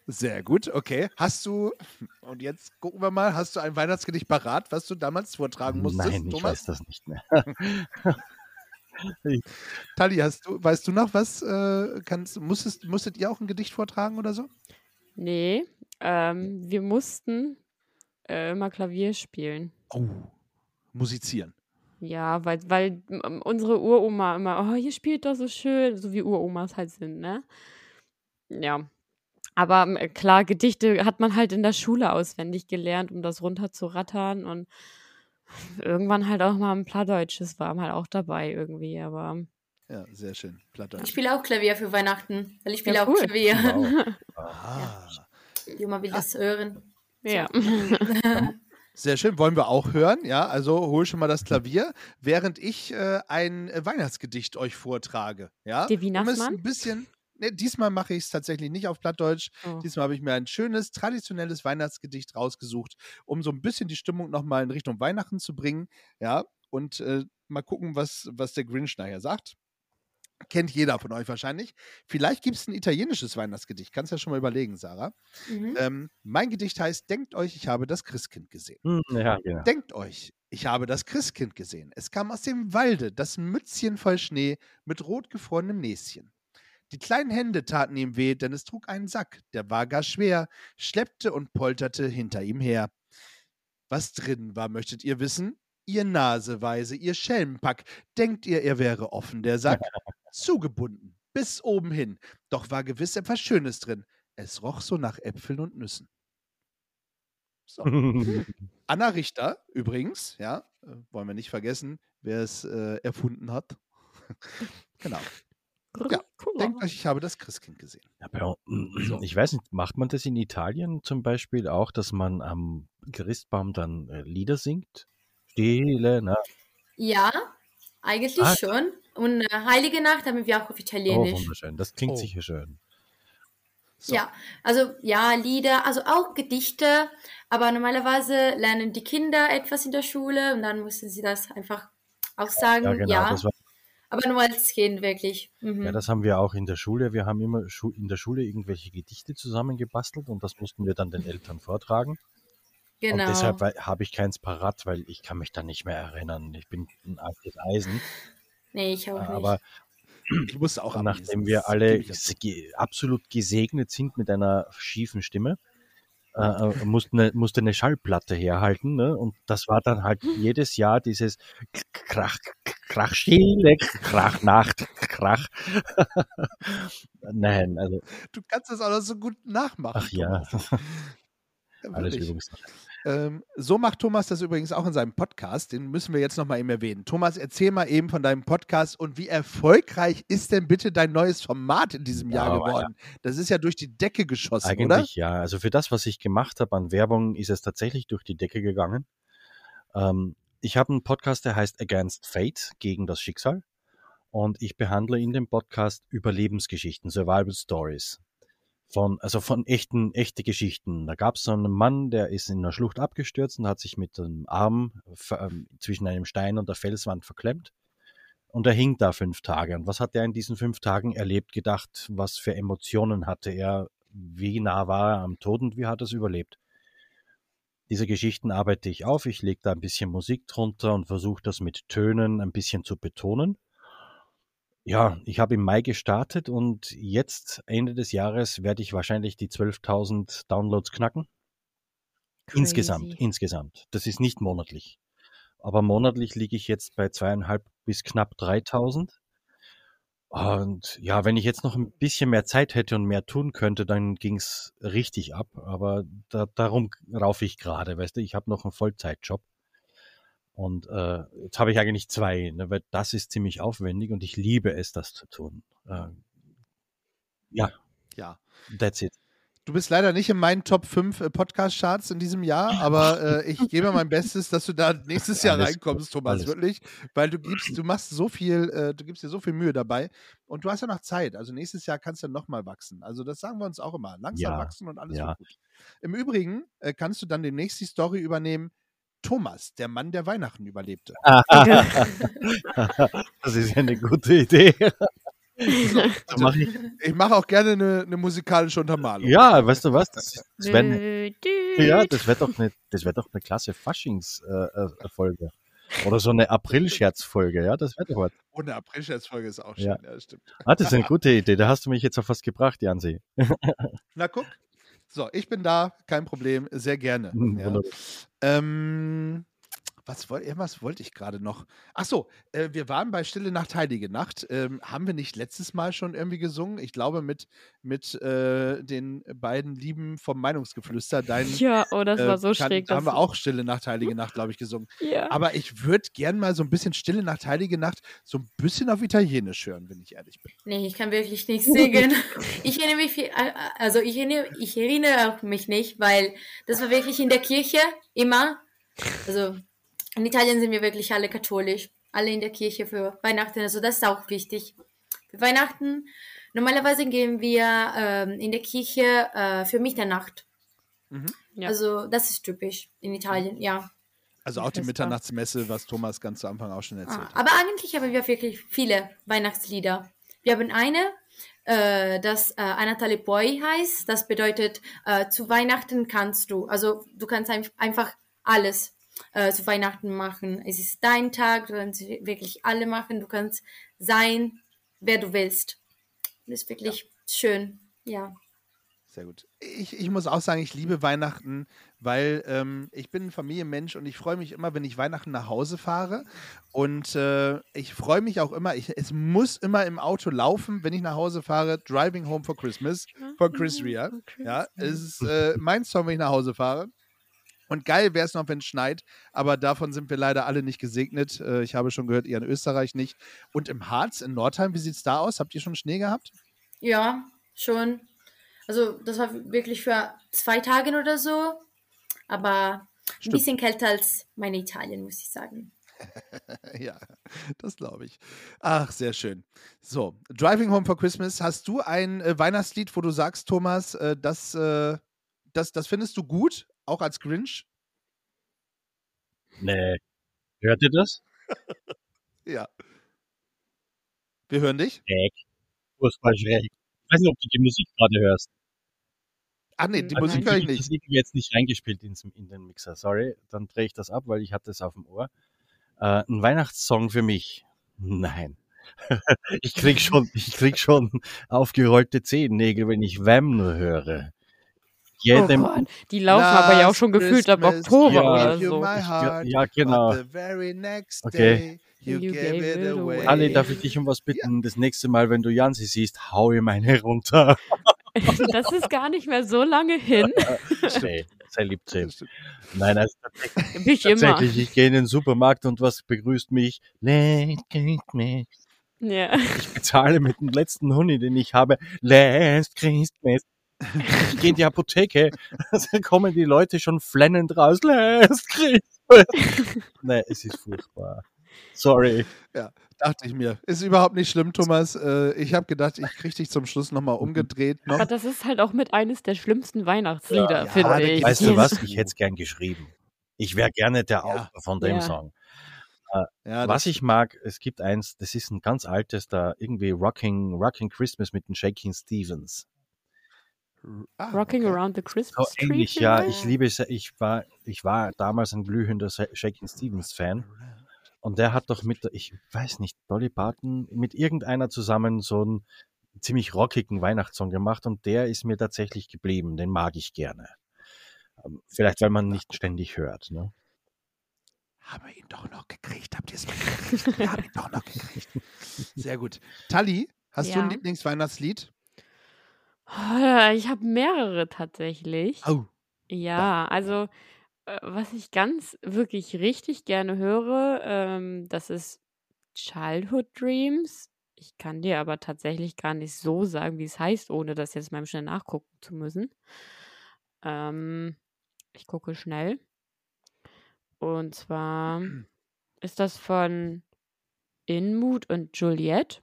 Sehr gut, okay. Hast du, und jetzt gucken wir mal, hast du ein Weihnachtsgedicht parat, was du damals vortragen musstest, Nein, ich Thomas? weiß das nicht mehr. Tali, hast du, weißt du noch was? Äh, kannst, musstest, musstet ihr auch ein Gedicht vortragen oder so? Nee, ähm, wir mussten äh, immer Klavier spielen. Oh, musizieren. Ja, weil, weil ähm, unsere Uroma immer, oh, ihr spielt doch so schön, so wie Uromas halt sind, ne? Ja. Aber ähm, klar, Gedichte hat man halt in der Schule auswendig gelernt, um das runterzurattern und irgendwann halt auch mal ein Plattdeutsches war halt auch dabei irgendwie, aber Ja, sehr schön. Ich Plattdeutsch. spiele auch Klavier für Weihnachten, weil ich spiele Ja, auch cool. Klavier. Wow. Ah, Die Oma will das hören. ja. sehr schön. Wollen wir auch hören? Ja, also hol schon mal das Klavier, während ich äh, ein Weihnachtsgedicht euch vortrage. Ja, Der um es Weihnachtsmann? ein bisschen. Ne, diesmal mache ich es tatsächlich nicht auf Plattdeutsch. Oh. Diesmal habe ich mir ein schönes, traditionelles Weihnachtsgedicht rausgesucht, um so ein bisschen die Stimmung nochmal in Richtung Weihnachten zu bringen. Ja, und äh, mal gucken, was, was der Grinch nachher sagt. Kennt jeder von euch wahrscheinlich. Vielleicht gibt es ein italienisches Weihnachtsgedicht. Kannst ja schon mal überlegen, Sarah. Mhm. Ähm, mein Gedicht heißt: Denkt euch, ich habe das Christkind gesehen. Hm, Ja, genau. Denkt euch, ich habe das Christkind gesehen. Es kam aus dem Walde, das Mützchen voll Schnee mit rotgefrorenem Näschen. Die kleinen Hände taten ihm weh, denn es trug einen Sack, der war gar schwer, schleppte und polterte hinter ihm her. Was drin war, möchtet ihr wissen? Ihr Naseweise, ihr Schelmenpack. Denkt ihr, er wäre offen, der Sack? Zugebunden, bis oben hin. Doch war gewiss etwas Schönes drin. Es roch so nach Äpfeln und Nüssen. So. Anna Richter, übrigens, ja, äh, wollen wir nicht vergessen, wer es äh, erfunden hat. genau. Ja, Denkt euch, ich habe das Christkind gesehen. Aber, ich weiß nicht, macht man das in Italien zum Beispiel auch, dass man am Christbaum dann äh, Lieder singt? Stille, ne? Ja, eigentlich Ah. schon. Und äh, Heilige Nacht haben wir auch auf Oh, Italienisch. wunderschön. Das klingt Oh. sicher schön. So. Ja, also ja, Lieder, also auch Gedichte, aber normalerweise lernen die Kinder etwas in der Schule und dann müssen sie das einfach auch sagen. Ja, Ja, genau. Das war, aber nur als Kind wirklich. Mhm. ja, das haben wir auch in der Schule. Wir haben immer in der Schule irgendwelche Gedichte zusammengebastelt und das mussten wir dann den Eltern vortragen. genau. Und deshalb habe ich keins parat, weil ich kann mich da nicht mehr erinnern. Ich bin ein altes Eisen. nee, ich auch nicht. Aber Ich musste auch nachdem wir alle absolut gesegnet sind mit einer schiefen Stimme, äh, äh, mussten eine, musste eine Schallplatte herhalten. Ne? Und das war dann halt jedes Jahr dieses Krach, Krach, Stille, Krach, Nacht, Krach. Nein, also, Du kannst das auch noch so gut nachmachen. ach ja, alles. Übungssache. Ähm, so macht Thomas das übrigens auch in seinem Podcast. Den müssen wir jetzt noch mal eben erwähnen. Thomas, erzähl mal eben von deinem Podcast und wie erfolgreich ist denn bitte dein neues Format in diesem Jahr Ja, geworden? Das ist ja durch die Decke geschossen, Eigentlich oder? ja. Also für das, was ich gemacht habe an Werbung, ist es tatsächlich durch die Decke gegangen. Ähm, ich habe einen Podcast, der heißt Against Fate, gegen das Schicksal. Und ich behandle in dem Podcast Überlebensgeschichten, Survival Stories. Von, also von echten, echte Geschichten. Da gab es so einen Mann, der ist in einer Schlucht abgestürzt und hat sich mit dem Arm ähm, zwischen einem Stein und der Felswand verklemmt. Und er hing da fünf Tage. Und was hat er in diesen fünf Tagen erlebt, gedacht? Was für Emotionen hatte er? Wie nah war er am Tod und wie hat er es überlebt? Diese Geschichten arbeite ich auf. Ich lege da ein bisschen Musik drunter und versuche das mit Tönen ein bisschen zu betonen. Ja, ich habe im Mai gestartet und jetzt, Ende des Jahres, werde ich wahrscheinlich die 12.000 Downloads knacken. Insgesamt, Crazy. insgesamt. Das ist nicht monatlich. Aber monatlich liege ich jetzt bei zweieinhalb bis knapp 3000. Und ja, wenn ich jetzt noch ein bisschen mehr Zeit hätte und mehr tun könnte, dann ging's richtig ab. Aber da, darum raufe ich gerade, weißt du, ich habe noch einen Vollzeitjob. Und äh, jetzt habe ich eigentlich zwei, ne, weil das ist ziemlich aufwendig und ich liebe es, das zu tun. Äh, ja, Ja. that's it. Du bist leider nicht in meinen Top 5 äh, Podcast-Charts in diesem Jahr, aber äh, ich gebe mein Bestes, dass du da nächstes Jahr Alles reinkommst, Thomas, alles wirklich. Weil du gibst, du machst so viel, äh, du gibst dir so viel Mühe dabei und du hast ja noch Zeit. Also nächstes Jahr kannst du nochmal wachsen. Also das sagen wir uns auch immer. Langsam Ja, wachsen und alles ja. wird gut. Im Übrigen äh, kannst du dann demnächst die Story übernehmen. Thomas, der Mann, der Weihnachten überlebte. das ist ja eine gute Idee. So mache ich. Ich mache auch gerne eine, eine musikalische Untermalung. Ja, weißt du was? Das, das wäre ja, das wär doch eine, das wär doch eine klasse Faschings-Folge. Äh, Folge. Oder so eine April-Scherz-Folge, ja, das wäre doch was. Und eine April-Folge ist auch schön, Ja. ja. das stimmt. Ah, das ist eine gute Idee. Da hast du mich jetzt auf was gebracht, Jansi. Na guck. So, ich bin da, kein Problem, sehr gerne. Hm, Ja. Ähm, was, woll, irgendwas wollte ich gerade noch? Ach so, äh, wir waren bei Stille Nacht, Heilige Nacht. Ähm, haben wir nicht letztes Mal schon irgendwie gesungen? Ich glaube mit, mit äh, den beiden Lieben vom Meinungsgeflüster. Dein, Ja, oh, das äh, war so kann- schräg. Da haben wir auch Stille Nacht, Heilige Nacht, glaube ich, gesungen. Ja. Aber ich würde gern mal so ein bisschen Stille Nacht, Heilige Nacht so ein bisschen auf Italienisch hören, wenn ich ehrlich bin. Nee, ich kann wirklich nicht singen. Ich erinnere mich, viel- also ich erinnere, ich erinnere auch mich nicht, weil das war wirklich in der Kirche immer. Also in Italien sind wir wirklich alle katholisch, alle in der Kirche für Weihnachten. Also das ist auch wichtig. Für Weihnachten, normalerweise gehen wir ähm, in der Kirche äh, für Mitternacht. Ja. Also das ist typisch in Italien, ja. Also auch die. Mitternachtsmesse, was Thomas ganz zu Anfang auch schon erzählt Ah, hat. aber eigentlich haben wir wirklich viele Weihnachtslieder. Wir haben eine, äh, das äh, Anatole Poi heißt. Das bedeutet, äh, zu Weihnachten kannst du, also du kannst ein, einfach alles äh, zu Weihnachten machen. Es ist dein Tag, du kannst wirklich alle machen. Du kannst sein, wer du willst. Das ist wirklich schön, ja. Sehr gut. Ich, ich muss auch sagen, ich liebe Weihnachten, weil ähm, ich bin ein Familienmensch und ich freue mich immer, wenn ich Weihnachten nach Hause fahre. Und äh, ich freue mich auch immer, ich, es muss immer im Auto laufen, wenn ich nach Hause fahre. Driving Home for Christmas von Chris Rea. Ja, es ist äh, mein Song, wenn ich nach Hause fahre. Und geil wäre es noch, wenn es schneit, aber davon sind wir leider alle nicht gesegnet. Äh, ich habe schon gehört, ihr in Österreich nicht. Und im Harz, in Nordheim, wie sieht es da aus? Habt ihr schon Schnee gehabt? Ja, schon. Also das war wirklich für zwei Tage oder so. Aber ein Stimmt. bisschen kälter als meine Italien, muss ich sagen. Ja, das glaube ich. Ach, sehr schön. So, Driving Home for Christmas. Hast du ein äh, Weihnachtslied, wo du sagst, Thomas, äh, das, äh, das, das findest du gut, auch als Grinch? Nee. Hört ihr das? Ja. Wir hören dich. Schräg. Furchtbar schräg. Ich weiß nicht, ob du die Musik gerade hörst. Ach nee, die Also, Musik höre ich nicht. Lied jetzt nicht reingespielt ins, in den Mixer. Sorry, dann drehe ich das ab, weil ich hatte es auf dem Ohr. Äh, ein Weihnachtssong für mich? Nein. ich krieg schon, ich krieg schon aufgerollte Zehennägel, wenn ich Wham nur höre. Oh Jedem, Gott, die laufen aber ja auch schon Last gefühlt ab Oktober ja, oder so. heart, ja, genau. but the very next Okay. day you, You gave it away. Ali, darf ich dich um was bitten? Das nächste Mal, wenn du Jansi siehst, hau ihm eine runter. Das ist gar nicht mehr so lange hin. nee, sei lieb zu ihm. Nein, also tatsächlich, ich tatsächlich, ich gehe in den Supermarkt und was begrüßt mich? Last Christmas. Ja. Ich bezahle mit dem letzten Huni, den ich habe, Last Christmas. Ich gehe in die Apotheke, da kommen die Leute schon flennend raus, Last Christmas. Nein, es ist furchtbar. Sorry. Dachte ich mir. Ist überhaupt nicht schlimm, Thomas. Äh, ich habe gedacht, ich kriege dich zum Schluss nochmal umgedreht. Noch. Aber das ist halt auch mit eines der schlimmsten Weihnachtslieder, Ja, finde da ich. Weißt du was? Ich hätte es gern geschrieben. Ich wäre gerne der Ja. Autor von dem Ja. Song. Ja, Was ich mag, es gibt eins, das ist ein ganz altes, da irgendwie Rocking, Rocking Christmas mit den Shaking Stevens. Ah, Rocking okay. Around the So Christmas Tree. ähnlich, ja. vielleicht? Ich liebe es. Ich war, ich war damals ein glühender Shaking Stevens Fan. Und der hat doch mit, der- ich weiß nicht, Dolly Parton, mit irgendeiner zusammen so einen ziemlich rockigen Weihnachtssong gemacht und der ist mir tatsächlich geblieben. Den mag ich gerne. Ähm, Vielleicht, weil man nicht ständig hört. Ne? Haben wir ihn doch noch gekriegt? Habt ihr es mal gekriegt? Wir haben ihn doch noch gekriegt. Sehr gut. Tali, hast du ein Ja. Lieblingsweihnachtslied? Oh, ich habe mehrere tatsächlich. Oh. Ja, also äh, was ich ganz wirklich richtig gerne höre, ähm, das ist Childhood Dreams. Ich kann dir aber tatsächlich gar nicht so sagen, wie es heißt, ohne das jetzt mal schnell nachgucken zu müssen. Ähm, ich gucke schnell. Und zwar ist das von Inmut und Juliette.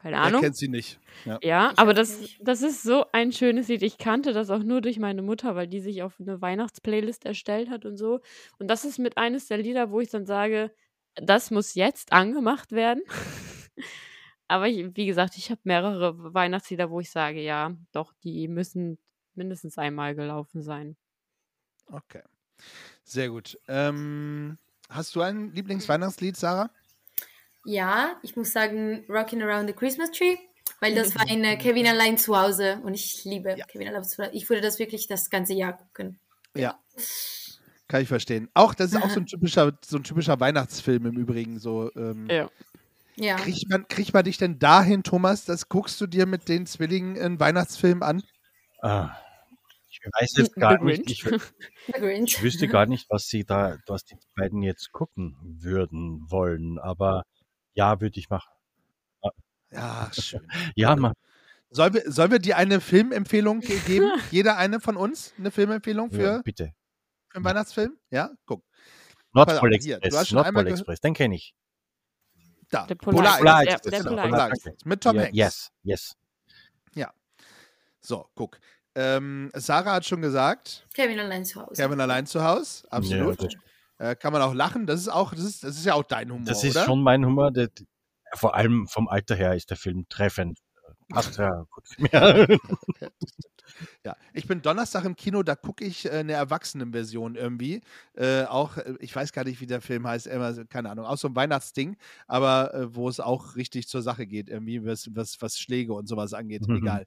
Keine Ahnung. kennt sie nicht? Ja. Ja, Ich aber das, das ist so ein schönes Lied. Ich kannte das auch nur durch meine Mutter, weil die sich auf eine Weihnachtsplaylist erstellt hat und so. Und das ist mit eines der Lieder, wo ich dann sage, das muss jetzt angemacht werden. aber ich, wie gesagt, ich habe mehrere Weihnachtslieder, wo ich sage, ja, doch, die müssen mindestens einmal gelaufen sein. Okay. Sehr gut. Ähm, hast du ein Lieblingsweihnachtslied, Sarah? Ja, ich muss sagen, Rocking Around the Christmas Tree, weil das war in äh, Kevin allein zu Hause und ich liebe Ja. Kevin allein zu Hause. Ich würde das wirklich das ganze Jahr gucken. Ja. Kann ich verstehen. Auch, das ist auch so ein typischer, so ein typischer Weihnachtsfilm im Übrigen. So, ähm, Ja. Ja. kriegt, man, kriegt man dich denn dahin, Thomas? Das guckst du dir mit den Zwillingen einen Weihnachtsfilm an? Ah, ich weiß jetzt gar The nicht, ich, ich wüsste gar nicht, was sie da, was die beiden jetzt gucken würden wollen, aber ja, würde ich machen. Ja, schön. Ja, ma, Sollen wir, sollen wir dir eine Filmempfehlung ge geben? Jeder eine von uns? Eine Filmempfehlung für, ja, bitte. für einen Weihnachtsfilm? Ja, guck. Nordpol Express, Nordpol Express, den kenne ich. Da. Der Polar, Polar- Express, der- der Polar Polar Express. Express. Mit Tom Ja, Hanks. yes, yes. So, guck. Ähm, Sarah hat schon gesagt, Kevin allein zu Hause. Kevin allein zu Hause. Absolut. Ja, äh, kann man auch lachen. Das ist auch, das ist, das ist ja auch dein Humor, das ist oder? schon mein Humor. Der, vor allem vom Alter her ist der Film treffend. Passt ja gut für mich. Ja, ich bin Donnerstag im Kino, da gucke ich äh, eine Erwachsenenversion irgendwie. Äh, auch, äh, ich weiß gar nicht, wie der Film heißt, immer, keine Ahnung, auch so ein Weihnachtsding, aber äh, wo es auch richtig zur Sache geht, irgendwie, was, was, was Schläge und sowas angeht. Mhm. Egal.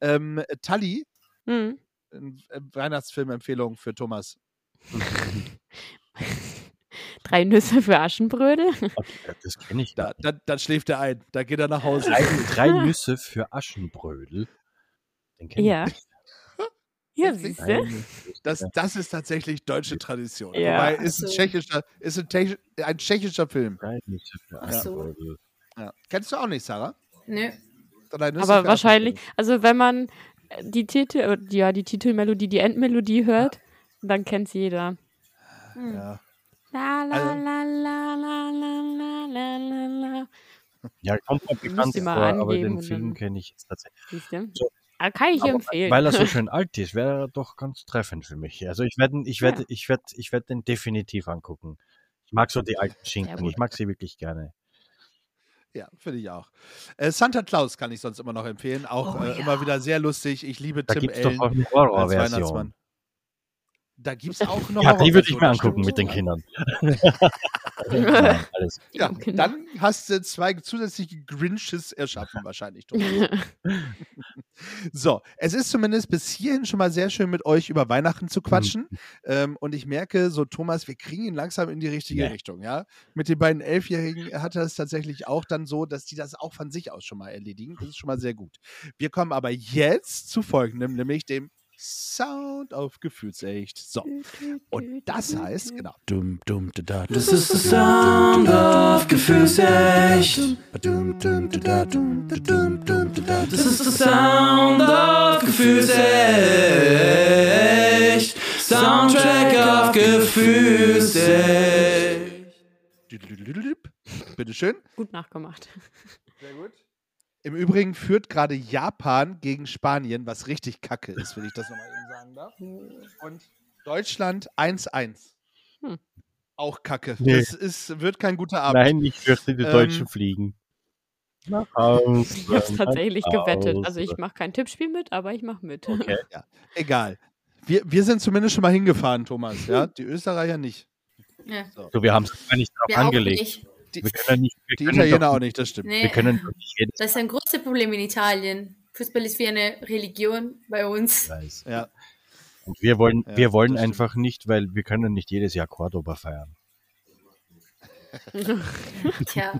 Ähm, Tali, Hm. ein- äh, Weihnachtsfilmempfehlung für Thomas. Drei Nüsse für Aschenbrödel. Das kenne ich. Da, da, dann schläft er ein, da geht er nach Hause. Drei, drei Nüsse für Aschenbrödel. Den kenn Ja. ich. Ja, siehst du? Das, das ist tatsächlich deutsche Tradition. Ja. Wobei, ist ein so. tschechischer, ist ein, tschech- ein tschechischer Film. Drei Nüsse für Ach so. Aschenbrödel. Ja. Kennst du auch nicht, Sarah? Nö. Aber wahrscheinlich, also wenn man die Titel, äh, ja, die Titelmelodie, die Endmelodie hört, dann kennt's jeder. Mhm. ja. La, la, also, la, la, kommt mir bekannt vor, aber den Film kenne ich jetzt tatsächlich. So, kann ich aber, empfehlen. Weil er so schön alt ist, wäre er doch ganz treffend für mich. Also ich werde ich werd, ja. ich werd, ich werd den definitiv angucken. Ich mag so die alten Schinken. Ich mag sie wirklich gerne. Ja, finde ich auch. Äh, Santa Claus kann ich sonst immer noch empfehlen. Auch oh, äh, ja. immer wieder sehr lustig. Ich liebe da Tim gibt's Allen doch auch eine Horrorversion. Da gibt es auch eine Ja, die würde ich mir angucken mit den Kindern. Nein, alles. Ja, dann hast du zwei zusätzliche Grinches erschaffen, wahrscheinlich. Thomas. So, es ist zumindest bis hierhin schon mal sehr schön mit euch über Weihnachten zu quatschen. Ähm, und ich merke, so Thomas, wir kriegen ihn langsam in die richtige Nee. Richtung, ja. Mit den beiden Elfjährigen hat er es tatsächlich auch dann so, dass die das auch von sich aus schon mal erledigen. Das ist schon mal sehr gut. Wir kommen aber jetzt zu folgendem, nämlich dem Sound of Gefühlsecht. So. Und das heißt, genau. Dum, dum, da, da, Das ist der Sound of Gefühlsecht. dum, dum, da, da, dum, da, dum, dum, da, da. Das ist der Sound of Gefühlsecht. Soundtrack of Gefühlsecht. Bitteschön. Gut nachgemacht. Sehr gut. Im Übrigen führt gerade Japan gegen Spanien, was richtig kacke ist, wenn ich das nochmal eben sagen darf. Und Deutschland 1-1. Hm. Auch kacke. Nee. Das ist, wird kein guter Abend. Nein, ich fürchte, die Ähm, Deutschen fliegen. Nach Hause. Ich habe es tatsächlich gewettet. Also ich mache kein Tippspiel mit, aber ich mache mit. Okay. Egal. Wir, wir sind zumindest schon mal hingefahren, Thomas. Ja? Die Österreicher nicht. Ja. So, wir haben es gar nicht Wir auch angelegt. nicht. Die, Wir können nicht, wir die können Italiener doch, auch nicht, das stimmt. Nee. Wir können nicht Das ist ein großes Problem in Italien. Fußball ist wie eine Religion bei uns. Weiß. Ja. Und wir wollen, Ja, wir wollen das stimmt. einfach nicht, weil wir können nicht jedes Jahr Cordoba feiern. Tja.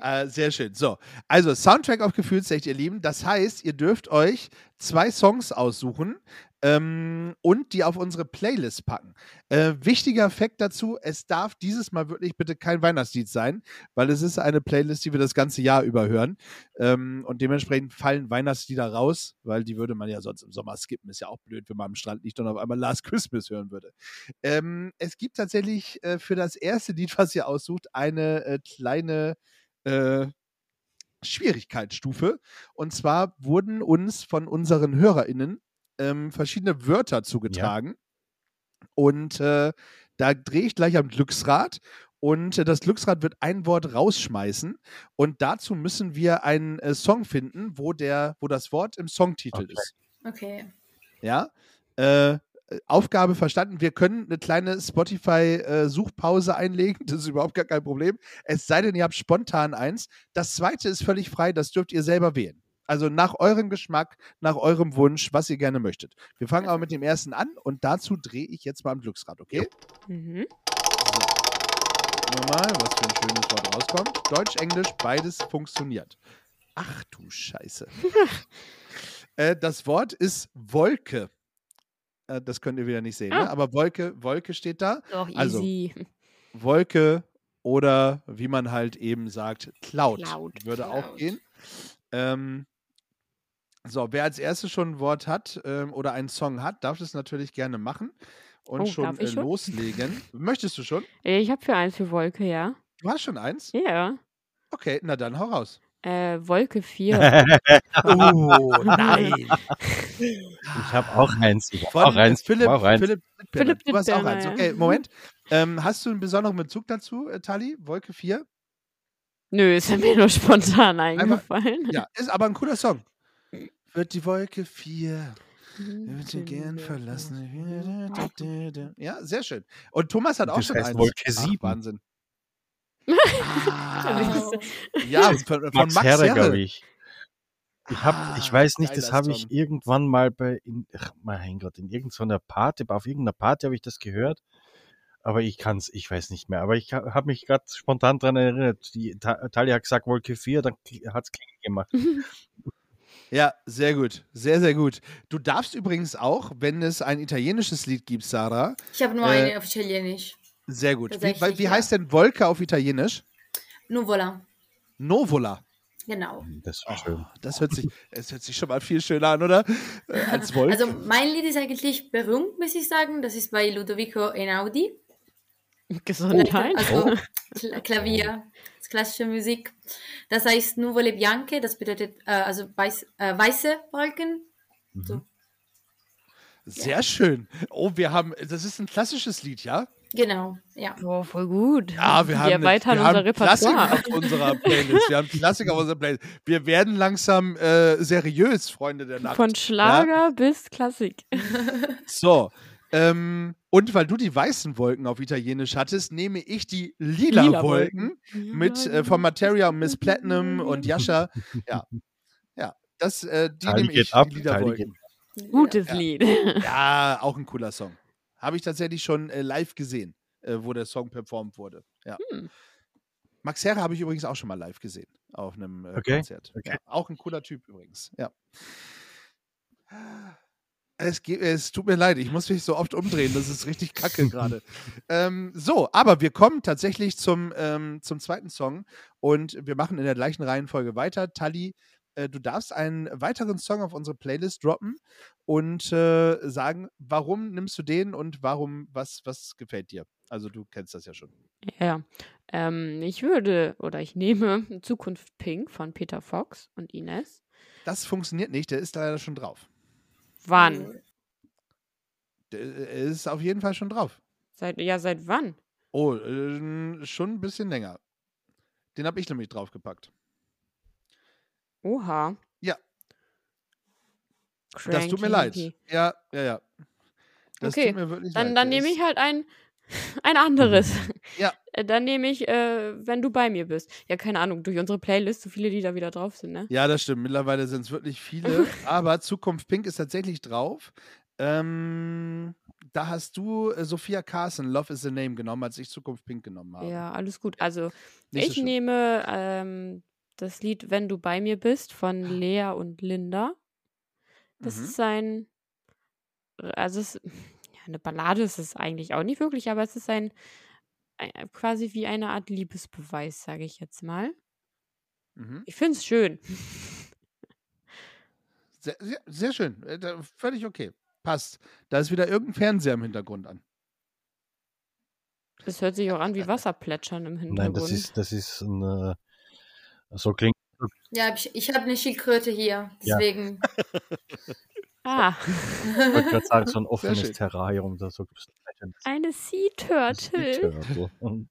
Ja. Äh, sehr schön. So, also Soundtrack auf Gefühlsecht, ihr Lieben. Das heißt, ihr dürft euch zwei Songs aussuchen. ähm, und die auf unsere Playlist packen. Äh, wichtiger Fakt dazu, es darf dieses Mal wirklich bitte kein Weihnachtslied sein, weil es ist eine Playlist, die wir das ganze Jahr über hören. Ähm, und dementsprechend fallen Weihnachtslieder raus, weil die würde man ja sonst im Sommer skippen. Ist ja auch blöd, wenn man am Strand liegt und auf einmal Last Christmas hören würde. Ähm, es gibt tatsächlich äh, für das erste Lied, was ihr aussucht, eine äh, kleine äh, Schwierigkeitsstufe. Und zwar wurden uns von unseren HörerInnen ähm, verschiedene Wörter zugetragen. Und äh, da drehe ich gleich am Glücksrad. Und äh, das Glücksrad wird ein Wort rausschmeißen. Und dazu müssen wir einen äh, Song finden, wo, der, wo das Wort im Songtitel Okay. ist. Okay. Ja. Äh, Aufgabe verstanden. Wir können eine kleine Spotify-Suchpause einlegen. Das ist überhaupt gar kein Problem. Es sei denn, ihr habt spontan eins. Das zweite ist völlig frei. Das dürft ihr selber wählen. Also nach eurem Geschmack, nach eurem Wunsch, was ihr gerne möchtet. Wir fangen aber mit dem ersten an und dazu drehe ich jetzt mal am Glücksrad, okay? Mhm. Gucken wir mal, was für ein schönes Wort rauskommt. Deutsch, Englisch, beides funktioniert. Ach du Scheiße. äh, das Wort ist Wolke. Äh, das könnt ihr wieder nicht sehen, ne? Ah. aber Wolke, Wolke steht da. Doch, Also, easy. Wolke oder wie man halt eben sagt, Cloud, Cloud. würde auch Cloud. gehen. Ähm, so, wer als erstes schon ein Wort hat ähm, oder einen Song hat, darf das natürlich gerne machen und Oh, schon, äh, schon? loslegen. Möchtest du schon? Äh, Ich habe für eins für Wolke, ja. Du hast schon eins? Ja. Okay, na dann hau raus. Äh, Wolke 4. Oh, nein. Ich habe auch eins. Ich habe Von auch eins. Philipp, auch eins. Philipp, Philipp, Philipp du hast auch eins. Okay, Moment. Ähm, hast du einen besonderen Bezug dazu, äh, Tali? Wolke 4? Nö, ist ja mir nur spontan eingefallen. Ja, ist aber ein cooler Song. Wird die Wolke 4, wird sie gern verlassen. Ja, sehr schön. Und Thomas hat auch Das schon heißt eins. Wolke Ach, 7. Wahnsinn. Ja, Wow. Ja, von, von Max, Max, Herre, Herre. glaube ich. Ich, hab, ich Ah, weiß nicht, das habe ich irgendwann mal bei, in, ach, mein Gott, in irgendeiner Party, auf irgendeiner Party habe ich das gehört. Aber ich kann's, ich weiß nicht mehr. Aber ich habe mich gerade spontan dran erinnert. Die Ta Talia hat gesagt Wolke 4, dann hat's Klingen gemacht. Ja, sehr gut. Sehr, sehr gut. Du darfst übrigens auch, wenn es ein italienisches Lied gibt, Sarah, Ich habe nur Äh, eine auf Italienisch. Sehr gut. Wie, wie ja. heißt denn Wolke auf Italienisch? Nuvola. Novola. Genau. Das war schön. Das hört sich, es hört sich schon mal viel schöner an, oder? Äh, als Wolke. Also mein Lied ist eigentlich berühmt, muss ich sagen. Das ist bei Ludovico Einaudi. Gesundheit. Also Kla Klavier, das klassische Musik. Das heißt Nuvole Bianche, das bedeutet äh, also weiß, äh, weiße Wolken. So. Sehr schön. Oh, wir haben, das ist ein klassisches Lied, ja? Genau, ja. Boah, voll gut. Ja, wir haben, eine- erweitern wir unser haben Klassiker Repertoire. auf unserer Playlist. Wir haben Klassiker auf unserer Playlist. Wir werden langsam äh, seriös, Freunde der Nacht. Von Schlager bis Klassik. So. Ähm, und weil du die weißen Wolken auf Italienisch hattest, nehme ich die lila, Lila Wolken mit äh, von Materia und Miss Platinum und Yasha. Ja. Ja. Das, äh, die Tali nehme geht ich, ab, die lila Tali Wolken. Gutes Ja. Lied. Ja, auch ein cooler Song. Habe ich tatsächlich schon äh, live gesehen, äh, wo der Song performt wurde. Ja. Hm. Max Herre habe ich übrigens auch schon mal live gesehen auf einem äh, Okay, Konzert. okay. Ja, auch ein cooler Typ übrigens. Ja. Es, geht, es tut mir leid, ich muss mich so oft umdrehen, das ist richtig kacke gerade. ähm, so, aber wir kommen tatsächlich zum, ähm, zum zweiten Song und wir machen in der gleichen Reihenfolge weiter. Tali, äh, du darfst einen weiteren Song auf unsere Playlist droppen und äh, sagen, warum nimmst du den und warum, was, was gefällt dir? Also du kennst das ja schon. Ja. Ähm, ich würde oder ich nehme Zukunft Pink von Peter Fox und Ines. Das funktioniert nicht, der ist leider schon drauf. Wann? Der äh, ist auf jeden Fall schon drauf. Seit, ja, seit wann? Oh, äh, schon ein bisschen länger. Den habe ich nämlich draufgepackt. Oha. Ja. Das tut mir leid. Cranky. Ja, ja, ja. Das Okay, tut mir wirklich Dann, leid. dann nehme ich halt ein, ein anderes. Ja. Äh, Dann nehme ich, äh, wenn du bei mir bist. Ja, keine Ahnung, durch unsere Playlist, so viele, die da wieder drauf sind, ne? Ja, das stimmt. Mittlerweile sind es wirklich viele. aber Zukunft Pink ist tatsächlich drauf. Ähm, da hast du äh, Sophia Carson, Love is the Name, genommen, als ich Zukunft Pink genommen habe. Ja, alles gut. Also, Nicht so ich schlimm. nehme ähm, das Lied Wenn du bei mir bist von Lea und Linda. Das Mhm. ist ein also es, ja, eine Ballade ist es eigentlich auch nicht wirklich, aber es ist ein, ein quasi wie eine Art Liebesbeweis, sage ich jetzt mal. Mhm. Ich finde es schön. Sehr, sehr, sehr schön. Äh, Völlig okay. Passt. Da ist wieder irgendein Fernseher im Hintergrund an. Es hört sich auch an wie Wasserplätschern im Hintergrund. Nein, das ist, das ist ein, äh, so klingt Ja, ich, ich habe eine Schildkröte hier, Ja. deswegen. ah, Ich wollte gerade sagen, so ein offenes. Terrarium. Da so eine Sea Turtle.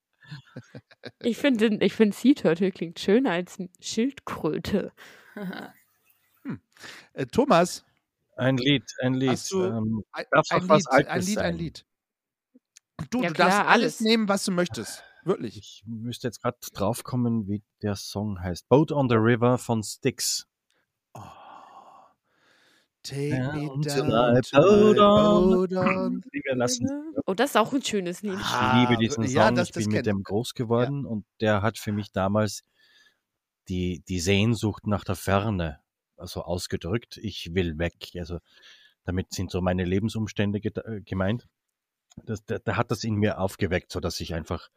Ich finde ich find Sea Turtle klingt schöner als Schildkröte. Äh, Thomas, Ein Lied, ein Lied. Hast du ähm, ein, Darf's auch ein, was Lied, ein Lied, ein? Lied. Du, Ja, du klar, darfst alles alles. nehmen, was du möchtest. Wirklich. ich müsste jetzt gerade draufkommen, wie der Song heißt. Boat on the River von Styx. Oh. Take Ja, me down to on. boat on. Flieger lassen. Oh, das ist auch ein schönes Lied. Ich Ah, liebe diesen Song. ja, das- ich das bin mit dem groß geworden und der hat für mich damals die, die Sehnsucht nach der Ferne also ausgedrückt. Ich will weg. Also damit sind so meine Lebensumstände äh, gemeint. Das, da, da hat das in mir aufgeweckt, so dass ich einfach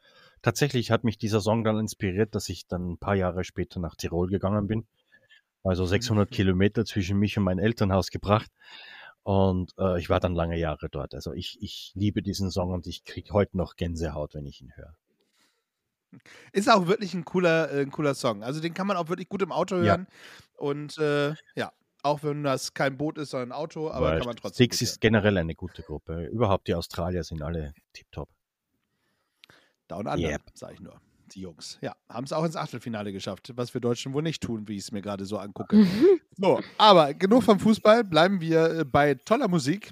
tatsächlich hat mich dieser Song dann inspiriert, dass ich dann ein paar Jahre später nach Tirol gegangen bin. Also 600 Kilometer zwischen mich und mein Elternhaus gebracht. Und äh, ich war dann lange Jahre dort. Also ich, ich liebe diesen Song und ich kriege heute noch Gänsehaut, wenn ich ihn höre. Ist auch wirklich ein cooler, äh, ein cooler Song. Also den kann man auch wirklich gut im Auto Ja. hören. Und äh, ja, auch wenn das kein Boot ist, sondern ein Auto, aber Weil kann man trotzdem. Gut ist generell eine gute Gruppe. Überhaupt die Australier sind alle tiptop. Down Under, Yep. sag ich nur. Die Jungs. Ja, haben es auch ins Achtelfinale geschafft, was wir Deutschen wohl nicht tun, wie ich es mir gerade so angucke. so, aber genug vom Fußball, bleiben wir äh, bei toller Musik.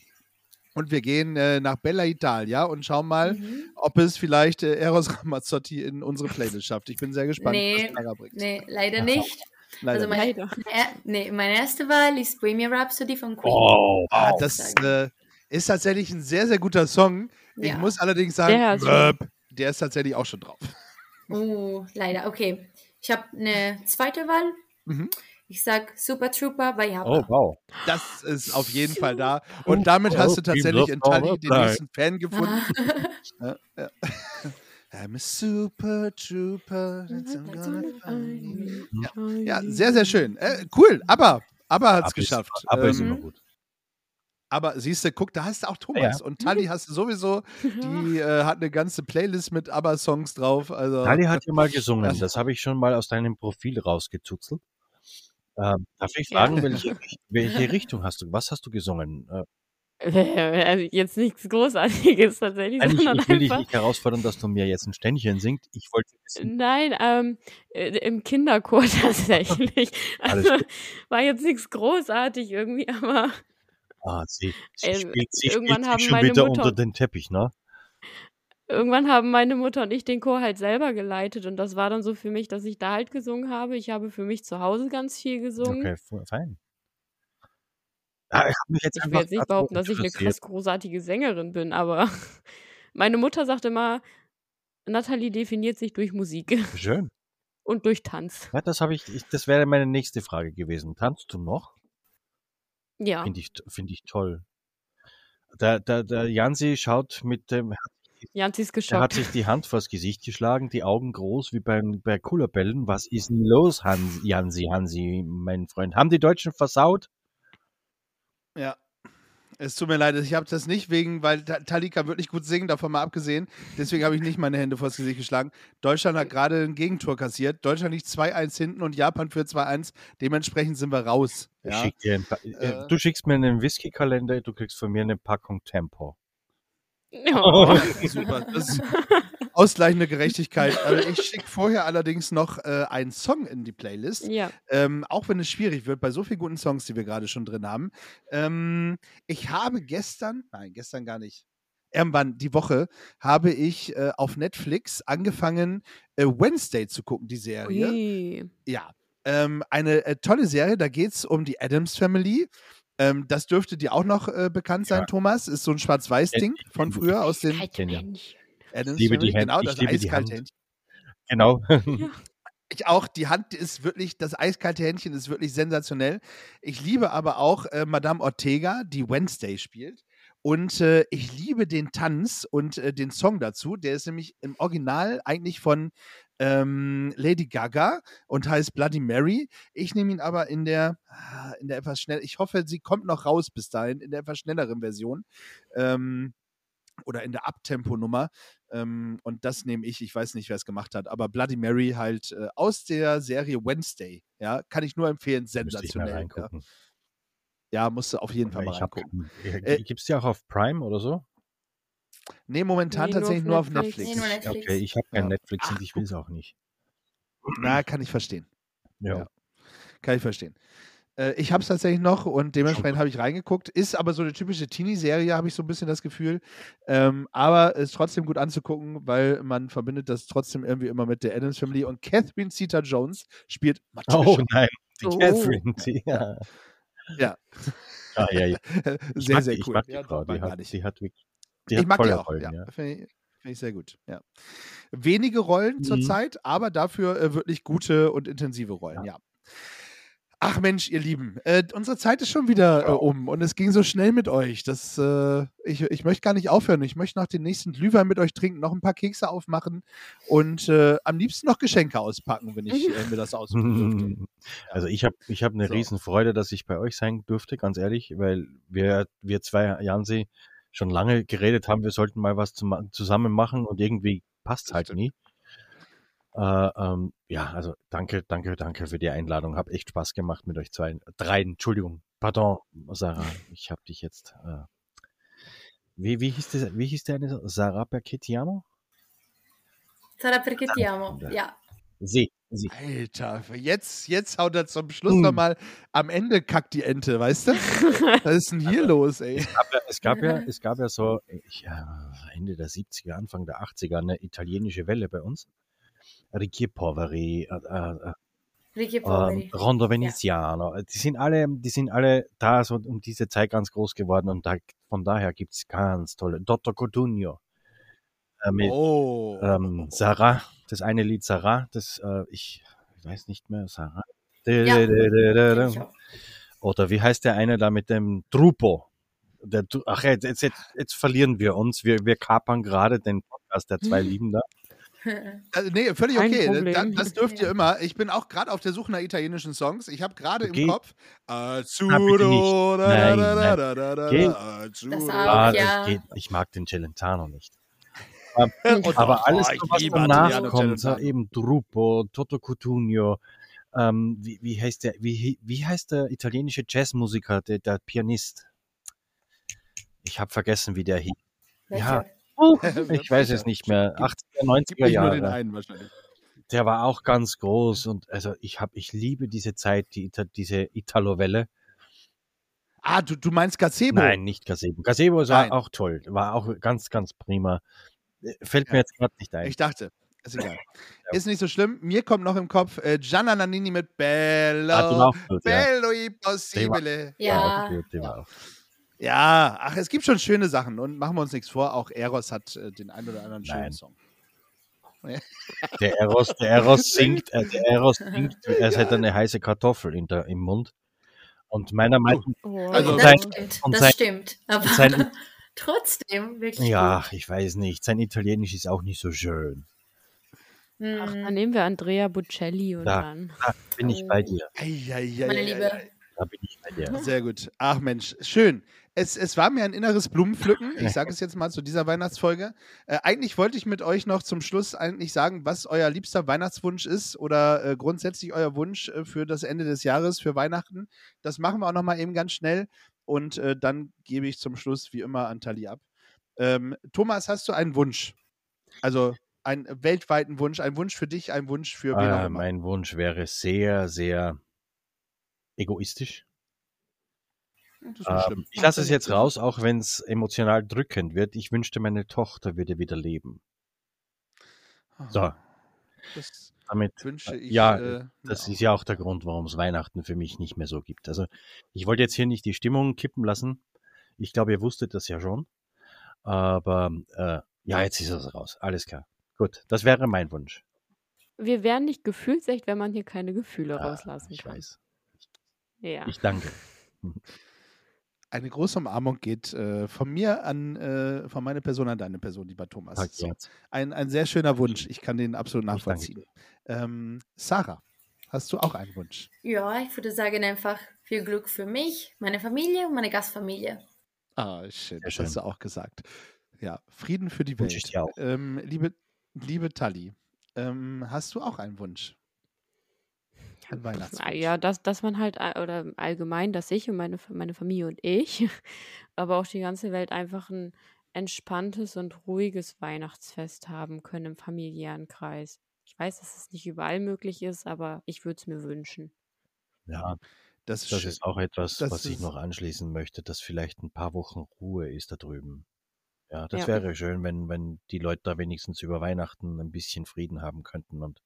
Und wir gehen äh, nach Bella Italia und schauen mal, Mhm. ob es vielleicht äh, Eros Ramazzotti in unsere Playlist schafft. Ich bin sehr gespannt, Nee, was Clara bringt. Nee, leider nicht. Leider also mein, Leider. er, nee, meine erste Wahl ist Bohemian Rhapsody von Queen. Oh, Ah, wow. das sagen. äh, ist tatsächlich ein sehr, sehr guter Song. Ich Ja. muss allerdings sagen, Möp, der ist tatsächlich auch schon drauf. Oh, leider. Okay. Ich habe eine zweite Wahl. Mhm. Ich sag Super Trooper bei Java. oh, wow. Das ist auf jeden Fall da. Und damit hast du tatsächlich in Tali den nächsten Fan gefunden. Ah. Ja, ja. I'm a super trooper. gonna find you. Ja, sehr, sehr schön. Äh, cool, aber, aber hat es ist- geschafft. Aber ist ähm, immer gut. Aber siehst du, guck, da hast du auch Thomas. Und Tali hast du sowieso, die äh, hat eine ganze Playlist mit ABBA-Songs drauf. Also, Tali hat ja mal gesungen. Das- Das habe ich schon mal aus deinem Profil rausgezuzelt. Ähm, darf ich Ja. fragen, welche, welche Richtung hast du? Was hast du gesungen? Äh, Also jetzt nichts Großartiges tatsächlich, nein, ich, sondern ich will dich nicht herausfordern, dass du mir jetzt ein Ständchen singst. Ich wollte wissen, Nein, ähm, äh, im Kinderchor tatsächlich. Also war jetzt nichts großartig irgendwie, aber ah, sie, sie Ähm, spielt, sie irgendwann haben schon meine wieder Mutter- unter den Teppich, ne? irgendwann haben meine Mutter und ich den Chor halt selber geleitet und das war dann so für mich, dass ich da halt gesungen habe. Ich habe für mich zu Hause ganz viel gesungen. Okay, fein. Ah, ich jetzt Ich will jetzt nicht behaupten, dass ich eine krass großartige Sängerin bin, aber meine Mutter sagt immer, Natalie definiert sich durch Musik Schön. und durch Tanz. Ja, das habe ich, ich, das wäre meine nächste Frage gewesen. Tanzt du noch? Ja. Finde ich, finde ich toll. Der, der, der Jansi schaut mit dem, Janzi ist er hat geschockt. sich die Hand vors Gesicht geschlagen, die Augen groß wie beim, bei Kullerbällen. Was ist denn los, Hans, Jansi, Hansi, mein Freund? Haben die Deutschen versaut? Ja. Es tut mir leid, ich habe das nicht wegen, weil Ta- Tali kann wirklich gut singen, davon mal abgesehen. Deswegen habe ich nicht meine Hände vors Gesicht geschlagen. Deutschland hat gerade ein Gegentor kassiert. Deutschland liegt 2-1 hinten und Japan führt 2-1. Dementsprechend sind wir raus. Ja? schick ein Äh. du schickst mir einen Whisky-Kalender, du kriegst von mir eine Packung Tempo. Oh. Super. Das ist ausgleichende Gerechtigkeit. Also ich schicke vorher allerdings noch äh, einen Song in die Playlist. Ja. Ähm, auch wenn es schwierig wird, bei so vielen guten Songs, die wir gerade schon drin haben. Ähm, ich habe gestern, nein, gestern gar nicht, irgendwann die Woche, habe ich äh, auf Netflix angefangen, äh, Wednesday zu gucken, die Serie. Ui. Ja. Ähm, eine äh, tolle Serie, da geht es um die Adams Family. Ähm, das dürfte dir auch noch äh, bekannt sein, Ja. Thomas. Ist so ein Schwarz-Weiß-Ding von früher aus den. Adams liebe die. Hand- Genau, ich das liebe die eiskalte. Händchen. Genau. Ich auch, die Hand ist wirklich, das eiskalte Händchen ist wirklich sensationell. Ich liebe aber auch äh, Madame Ortega, die Wednesday spielt. Und äh, ich liebe den Tanz und äh, den Song dazu. Der ist nämlich im Original eigentlich von ähm, Lady Gaga und heißt Bloody Mary. Ich nehme ihn aber in der, ah, in der etwas schnell, ich hoffe, sie kommt noch raus bis dahin, in der etwas schnelleren Version. Ähm, oder in der Abtempo-Nummer. Ähm, und das nehme ich, ich weiß nicht, wer es gemacht hat, aber Bloody Mary halt äh, aus der Serie Wednesday. Ja, kann ich nur empfehlen, sensationell. Ja, musst du auf jeden Fall mal ich reingucken. äh, Gibt es die auch auf Prime oder so? Nee, momentan Nee, nur tatsächlich nur auf Netflix. Netflix. Nee, nur Netflix. Okay, ich habe kein Ja. Netflix Ach, und ich will es auch nicht. Na, kann ich verstehen. Ja. Ja. Kann ich verstehen. Äh, ich habe es tatsächlich noch und dementsprechend habe ich reingeguckt. Ist aber so eine typische Teenie-Serie, habe ich so ein bisschen das Gefühl. Ähm, aber ist trotzdem gut anzugucken, weil man verbindet das trotzdem irgendwie immer mit der Adams Family. Und Catherine Zeta-Jones spielt Matilda. Oh nein, die Oh. Catherine. Die, ja. Ja, Ah, ja, ja. Ich sehr, mag sehr cool. Ich mag die Ja, Frau, die hat, die hat wirklich. Die ich mag die auch. Rollen, ja. ja. Finde ich, find ich sehr gut. Ja. Wenige Rollen Mhm. zurzeit, aber dafür äh, wirklich gute und intensive Rollen, ja. Ach Mensch, ihr Lieben, äh, unsere Zeit ist schon wieder äh, um und es ging so schnell mit euch. Das, äh, ich, ich möchte gar nicht aufhören. Ich möchte noch den nächsten Glühwein mit euch trinken, noch ein paar Kekse aufmachen und äh, am liebsten noch Geschenke auspacken, wenn ich äh, mir das aussuchen dürfte. Also ich habe ich hab eine So. Riesenfreude, dass ich bei euch sein durfte, ganz ehrlich, weil wir, wir zwei, Jansi, schon lange geredet haben, wir sollten mal was zum, zusammen machen und irgendwie passt halt nie. Äh, ähm, ja, also danke, danke, danke für die Einladung. Hab echt Spaß gemacht mit euch zwei. Drei, Entschuldigung, pardon, Sarah, ich habe dich jetzt. Äh, wie, wie, hieß das, wie hieß der eine? Sarah Perchettiamo? Sarà perché ti amo. Ja. Ja. Sie, sie. Alter, jetzt, jetzt haut er zum Schluss Hm. nochmal am Ende kackt die Ente, weißt du? Was ist denn hier los, ey? Aber es gab ja, es gab ja so ich, äh, Ende der 70er, Anfang der 80er eine italienische Welle bei uns. Ricchi e Poveri, äh, äh, Ricky ähm, Poveri. Rondo Veneziano, die sind alle, die sind alle da so um diese Zeit ganz groß geworden und da, von daher gibt's ganz tolle. Dottor Cotugno äh, mit Oh. ähm, Sarah, das eine Lied Sarah, das äh, ich, ich weiß nicht mehr, Sarah. Ja. Oder wie heißt der eine da mit dem Trupo? Der, ach, jetzt, jetzt, jetzt, jetzt verlieren wir uns. Wir, wir kapern gerade den Podcast der zwei Lieben da. Also, nee, völlig Kein okay. Problem. Da, das dürft ihr immer. Ich bin auch gerade auf der Suche nach italienischen Songs. Ich habe gerade Okay. im Kopf. Ah, Azzurro, Nein, nein. da, da, da, Geh. Azzurro. Das auch. Ah, ja. das geht. Ich mag den Celentano nicht. Und Aber doch, alles, oh, was danach kommt, so Celentano. eben Trupo, Toto Cutugno, ähm, wie, wie heißt der, wie, wie heißt der italienische Jazzmusiker, der, der Pianist? Ich habe vergessen, wie der hieß. Ja, ich weiß es nicht mehr. 80er, 90er Gibt nicht nur den Jahre. einen wahrscheinlich. Der war auch ganz groß und also ich habe, ich liebe diese Zeit, die, Ita- diese Italo-Welle. Ah, du, du meinst Gazebo? Nein, nicht Gazebo. Gazebo war Nein. auch toll, war auch ganz, ganz prima. Äh, Fällt mir Ja. jetzt gerade nicht ein. Ich dachte. Ist egal. Ist nicht so schlimm. Mir kommt noch im Kopf äh, Gianna Nannini mit Bello. Ah, gut, ja. Bello impossibile. Ja. auch. Ja, ach, es gibt schon schöne Sachen und machen wir uns nichts vor. Auch Eros hat äh, den einen oder anderen schönen Nein. Song. Der Eros, der Eros singt, äh, der Eros singt, als hätte er eine heiße Kartoffel in der, im Mund. Und meiner Meinung Oh, Also das sein- stimmt. und das sein- stimmt. Aber sein- trotzdem wirklich. ja, ich weiß nicht. Sein Italienisch ist auch nicht so schön. Gut. Ach, Hm, dann nehmen wir Andrea Bocelli und Da. dann. Da bin ich bei dir. Eieieiei. Meine Liebe. Da bin ich bei dir. Sehr gut. Ach Mensch, schön. Es, es war mir ein inneres Blumenpflücken. Ich sage es jetzt mal zu dieser Weihnachtsfolge. Äh, eigentlich wollte ich mit euch noch zum Schluss eigentlich sagen, was euer liebster Weihnachtswunsch ist oder äh, grundsätzlich euer Wunsch äh, für das Ende des Jahres, für Weihnachten. Das machen wir auch noch mal eben ganz schnell und äh, dann gebe ich zum Schluss wie immer an Tali ab. Ähm, Thomas, hast du einen Wunsch? Also einen weltweiten Wunsch, einen Wunsch für dich, einen Wunsch für wen Äh, immer. mein Wunsch wäre sehr, sehr egoistisch. Ähm, ich lasse es jetzt raus, auch wenn es emotional drückend wird. Ich wünschte, meine Tochter würde wieder leben. So, Das damit wünsche ich. ja, äh, Das mir ist ja auch der Grund, warum es Weihnachten für mich nicht mehr so gibt. Also ich wollte jetzt hier nicht die Stimmung kippen lassen. Ich glaube, ihr wusstet das ja schon. Aber äh, ja, jetzt ist es raus. Alles klar. Gut, das wäre mein Wunsch. Wir wären nicht gefühlsecht, wenn man hier keine Gefühle Ah, rauslassen ich kann. weiß. Ja. Ich danke. Eine große Umarmung geht äh, von mir an, äh, von meiner Person an deine Person, lieber Thomas. So, ein, ein sehr schöner Wunsch. Ich kann den absolut Ich danke nachvollziehen. Ähm, Sarah, hast du auch einen Wunsch? Ja, ich würde sagen einfach viel Glück für mich, meine Familie und meine Gastfamilie. Ah, schön, das schön. hast du auch gesagt. Ja, Frieden für die Wünsche ich Welt. dir auch. Ähm, liebe, liebe Tali, ähm, hast du auch einen Wunsch? Ein Weihnachtswunsch. Ja, dass, dass man halt, all- oder allgemein, dass ich und meine, meine Familie und ich, aber auch die ganze Welt einfach ein entspanntes und ruhiges Weihnachtsfest haben können im familiären Kreis. Ich weiß, dass es nicht überall möglich ist, aber ich würde es mir wünschen. Ja, Das ist das ist auch etwas, Das was ich noch anschließen möchte, dass vielleicht ein paar Wochen Ruhe ist da drüben. Ja, das Ja. wäre schön, wenn, wenn die Leute da wenigstens über Weihnachten ein bisschen Frieden haben könnten und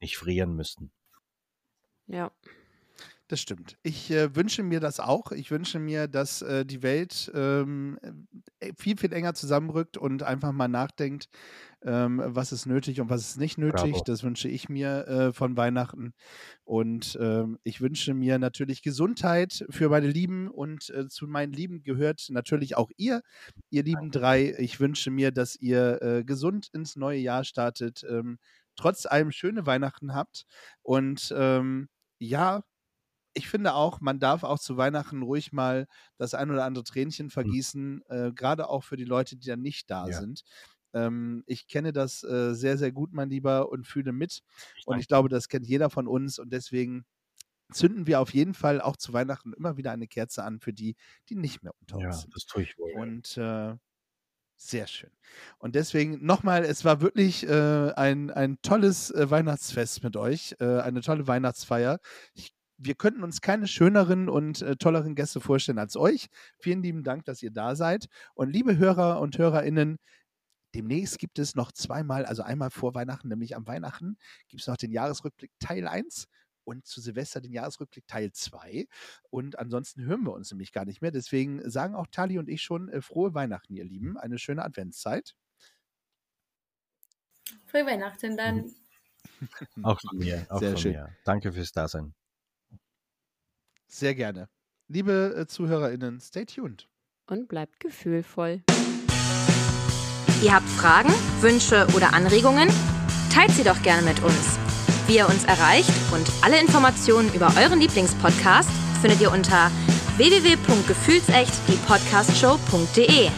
nicht frieren müssten. Ja. Das stimmt. Ich äh, wünsche mir das auch. Ich wünsche mir, dass äh, die Welt ähm, äh, viel, viel enger zusammenrückt und einfach mal nachdenkt, ähm, was ist nötig und was ist nicht nötig. Bravo. Das wünsche ich mir äh, von Weihnachten. Und ähm, ich wünsche mir natürlich Gesundheit für meine Lieben und äh, zu meinen Lieben gehört natürlich auch ihr, ihr lieben drei. Ich wünsche mir, dass ihr äh, gesund ins neue Jahr startet, ähm, trotz allem schöne Weihnachten habt und ähm, ja, ich finde auch, man darf auch zu Weihnachten ruhig mal das ein oder andere Tränchen vergießen, äh, gerade auch für die Leute, die dann nicht da Ja. sind. Ähm, ich kenne das äh, sehr, sehr gut, mein Lieber, und fühle mit. Ich Und ich glaube, das kennt jeder von uns. Und deswegen zünden wir auf jeden Fall auch zu Weihnachten immer wieder eine Kerze an für die, die nicht mehr unter Ja, uns sind. das tue ich wohl. Und äh, sehr schön. Und deswegen nochmal, es war wirklich äh, ein, ein tolles äh, Weihnachtsfest mit euch, äh, eine tolle Weihnachtsfeier. Ich, wir könnten uns keine schöneren und äh, tolleren Gäste vorstellen als euch. Vielen lieben Dank, dass ihr da seid. Und liebe Hörer und Hörerinnen, demnächst gibt es noch zweimal, also einmal vor Weihnachten, nämlich am Weihnachten, gibt es noch den Jahresrückblick Teil 1 und zu Silvester den Jahresrückblick Teil 2. Und ansonsten hören wir uns nämlich gar nicht mehr. Deswegen sagen auch Tali und ich schon äh, frohe Weihnachten, ihr Lieben. Eine schöne Adventszeit. Frohe Weihnachten dann. Auch von mir. Auch Sehr von schön. mir. Danke fürs Dasein. Sehr gerne. Liebe äh, ZuhörerInnen, stay tuned. Und bleibt gefühlvoll. Ihr habt Fragen, Wünsche oder Anregungen? Teilt sie doch gerne mit uns. Wie ihr uns erreicht und alle Informationen über euren Lieblingspodcast findet ihr unter www.gefühlsecht die Podcastshow.de.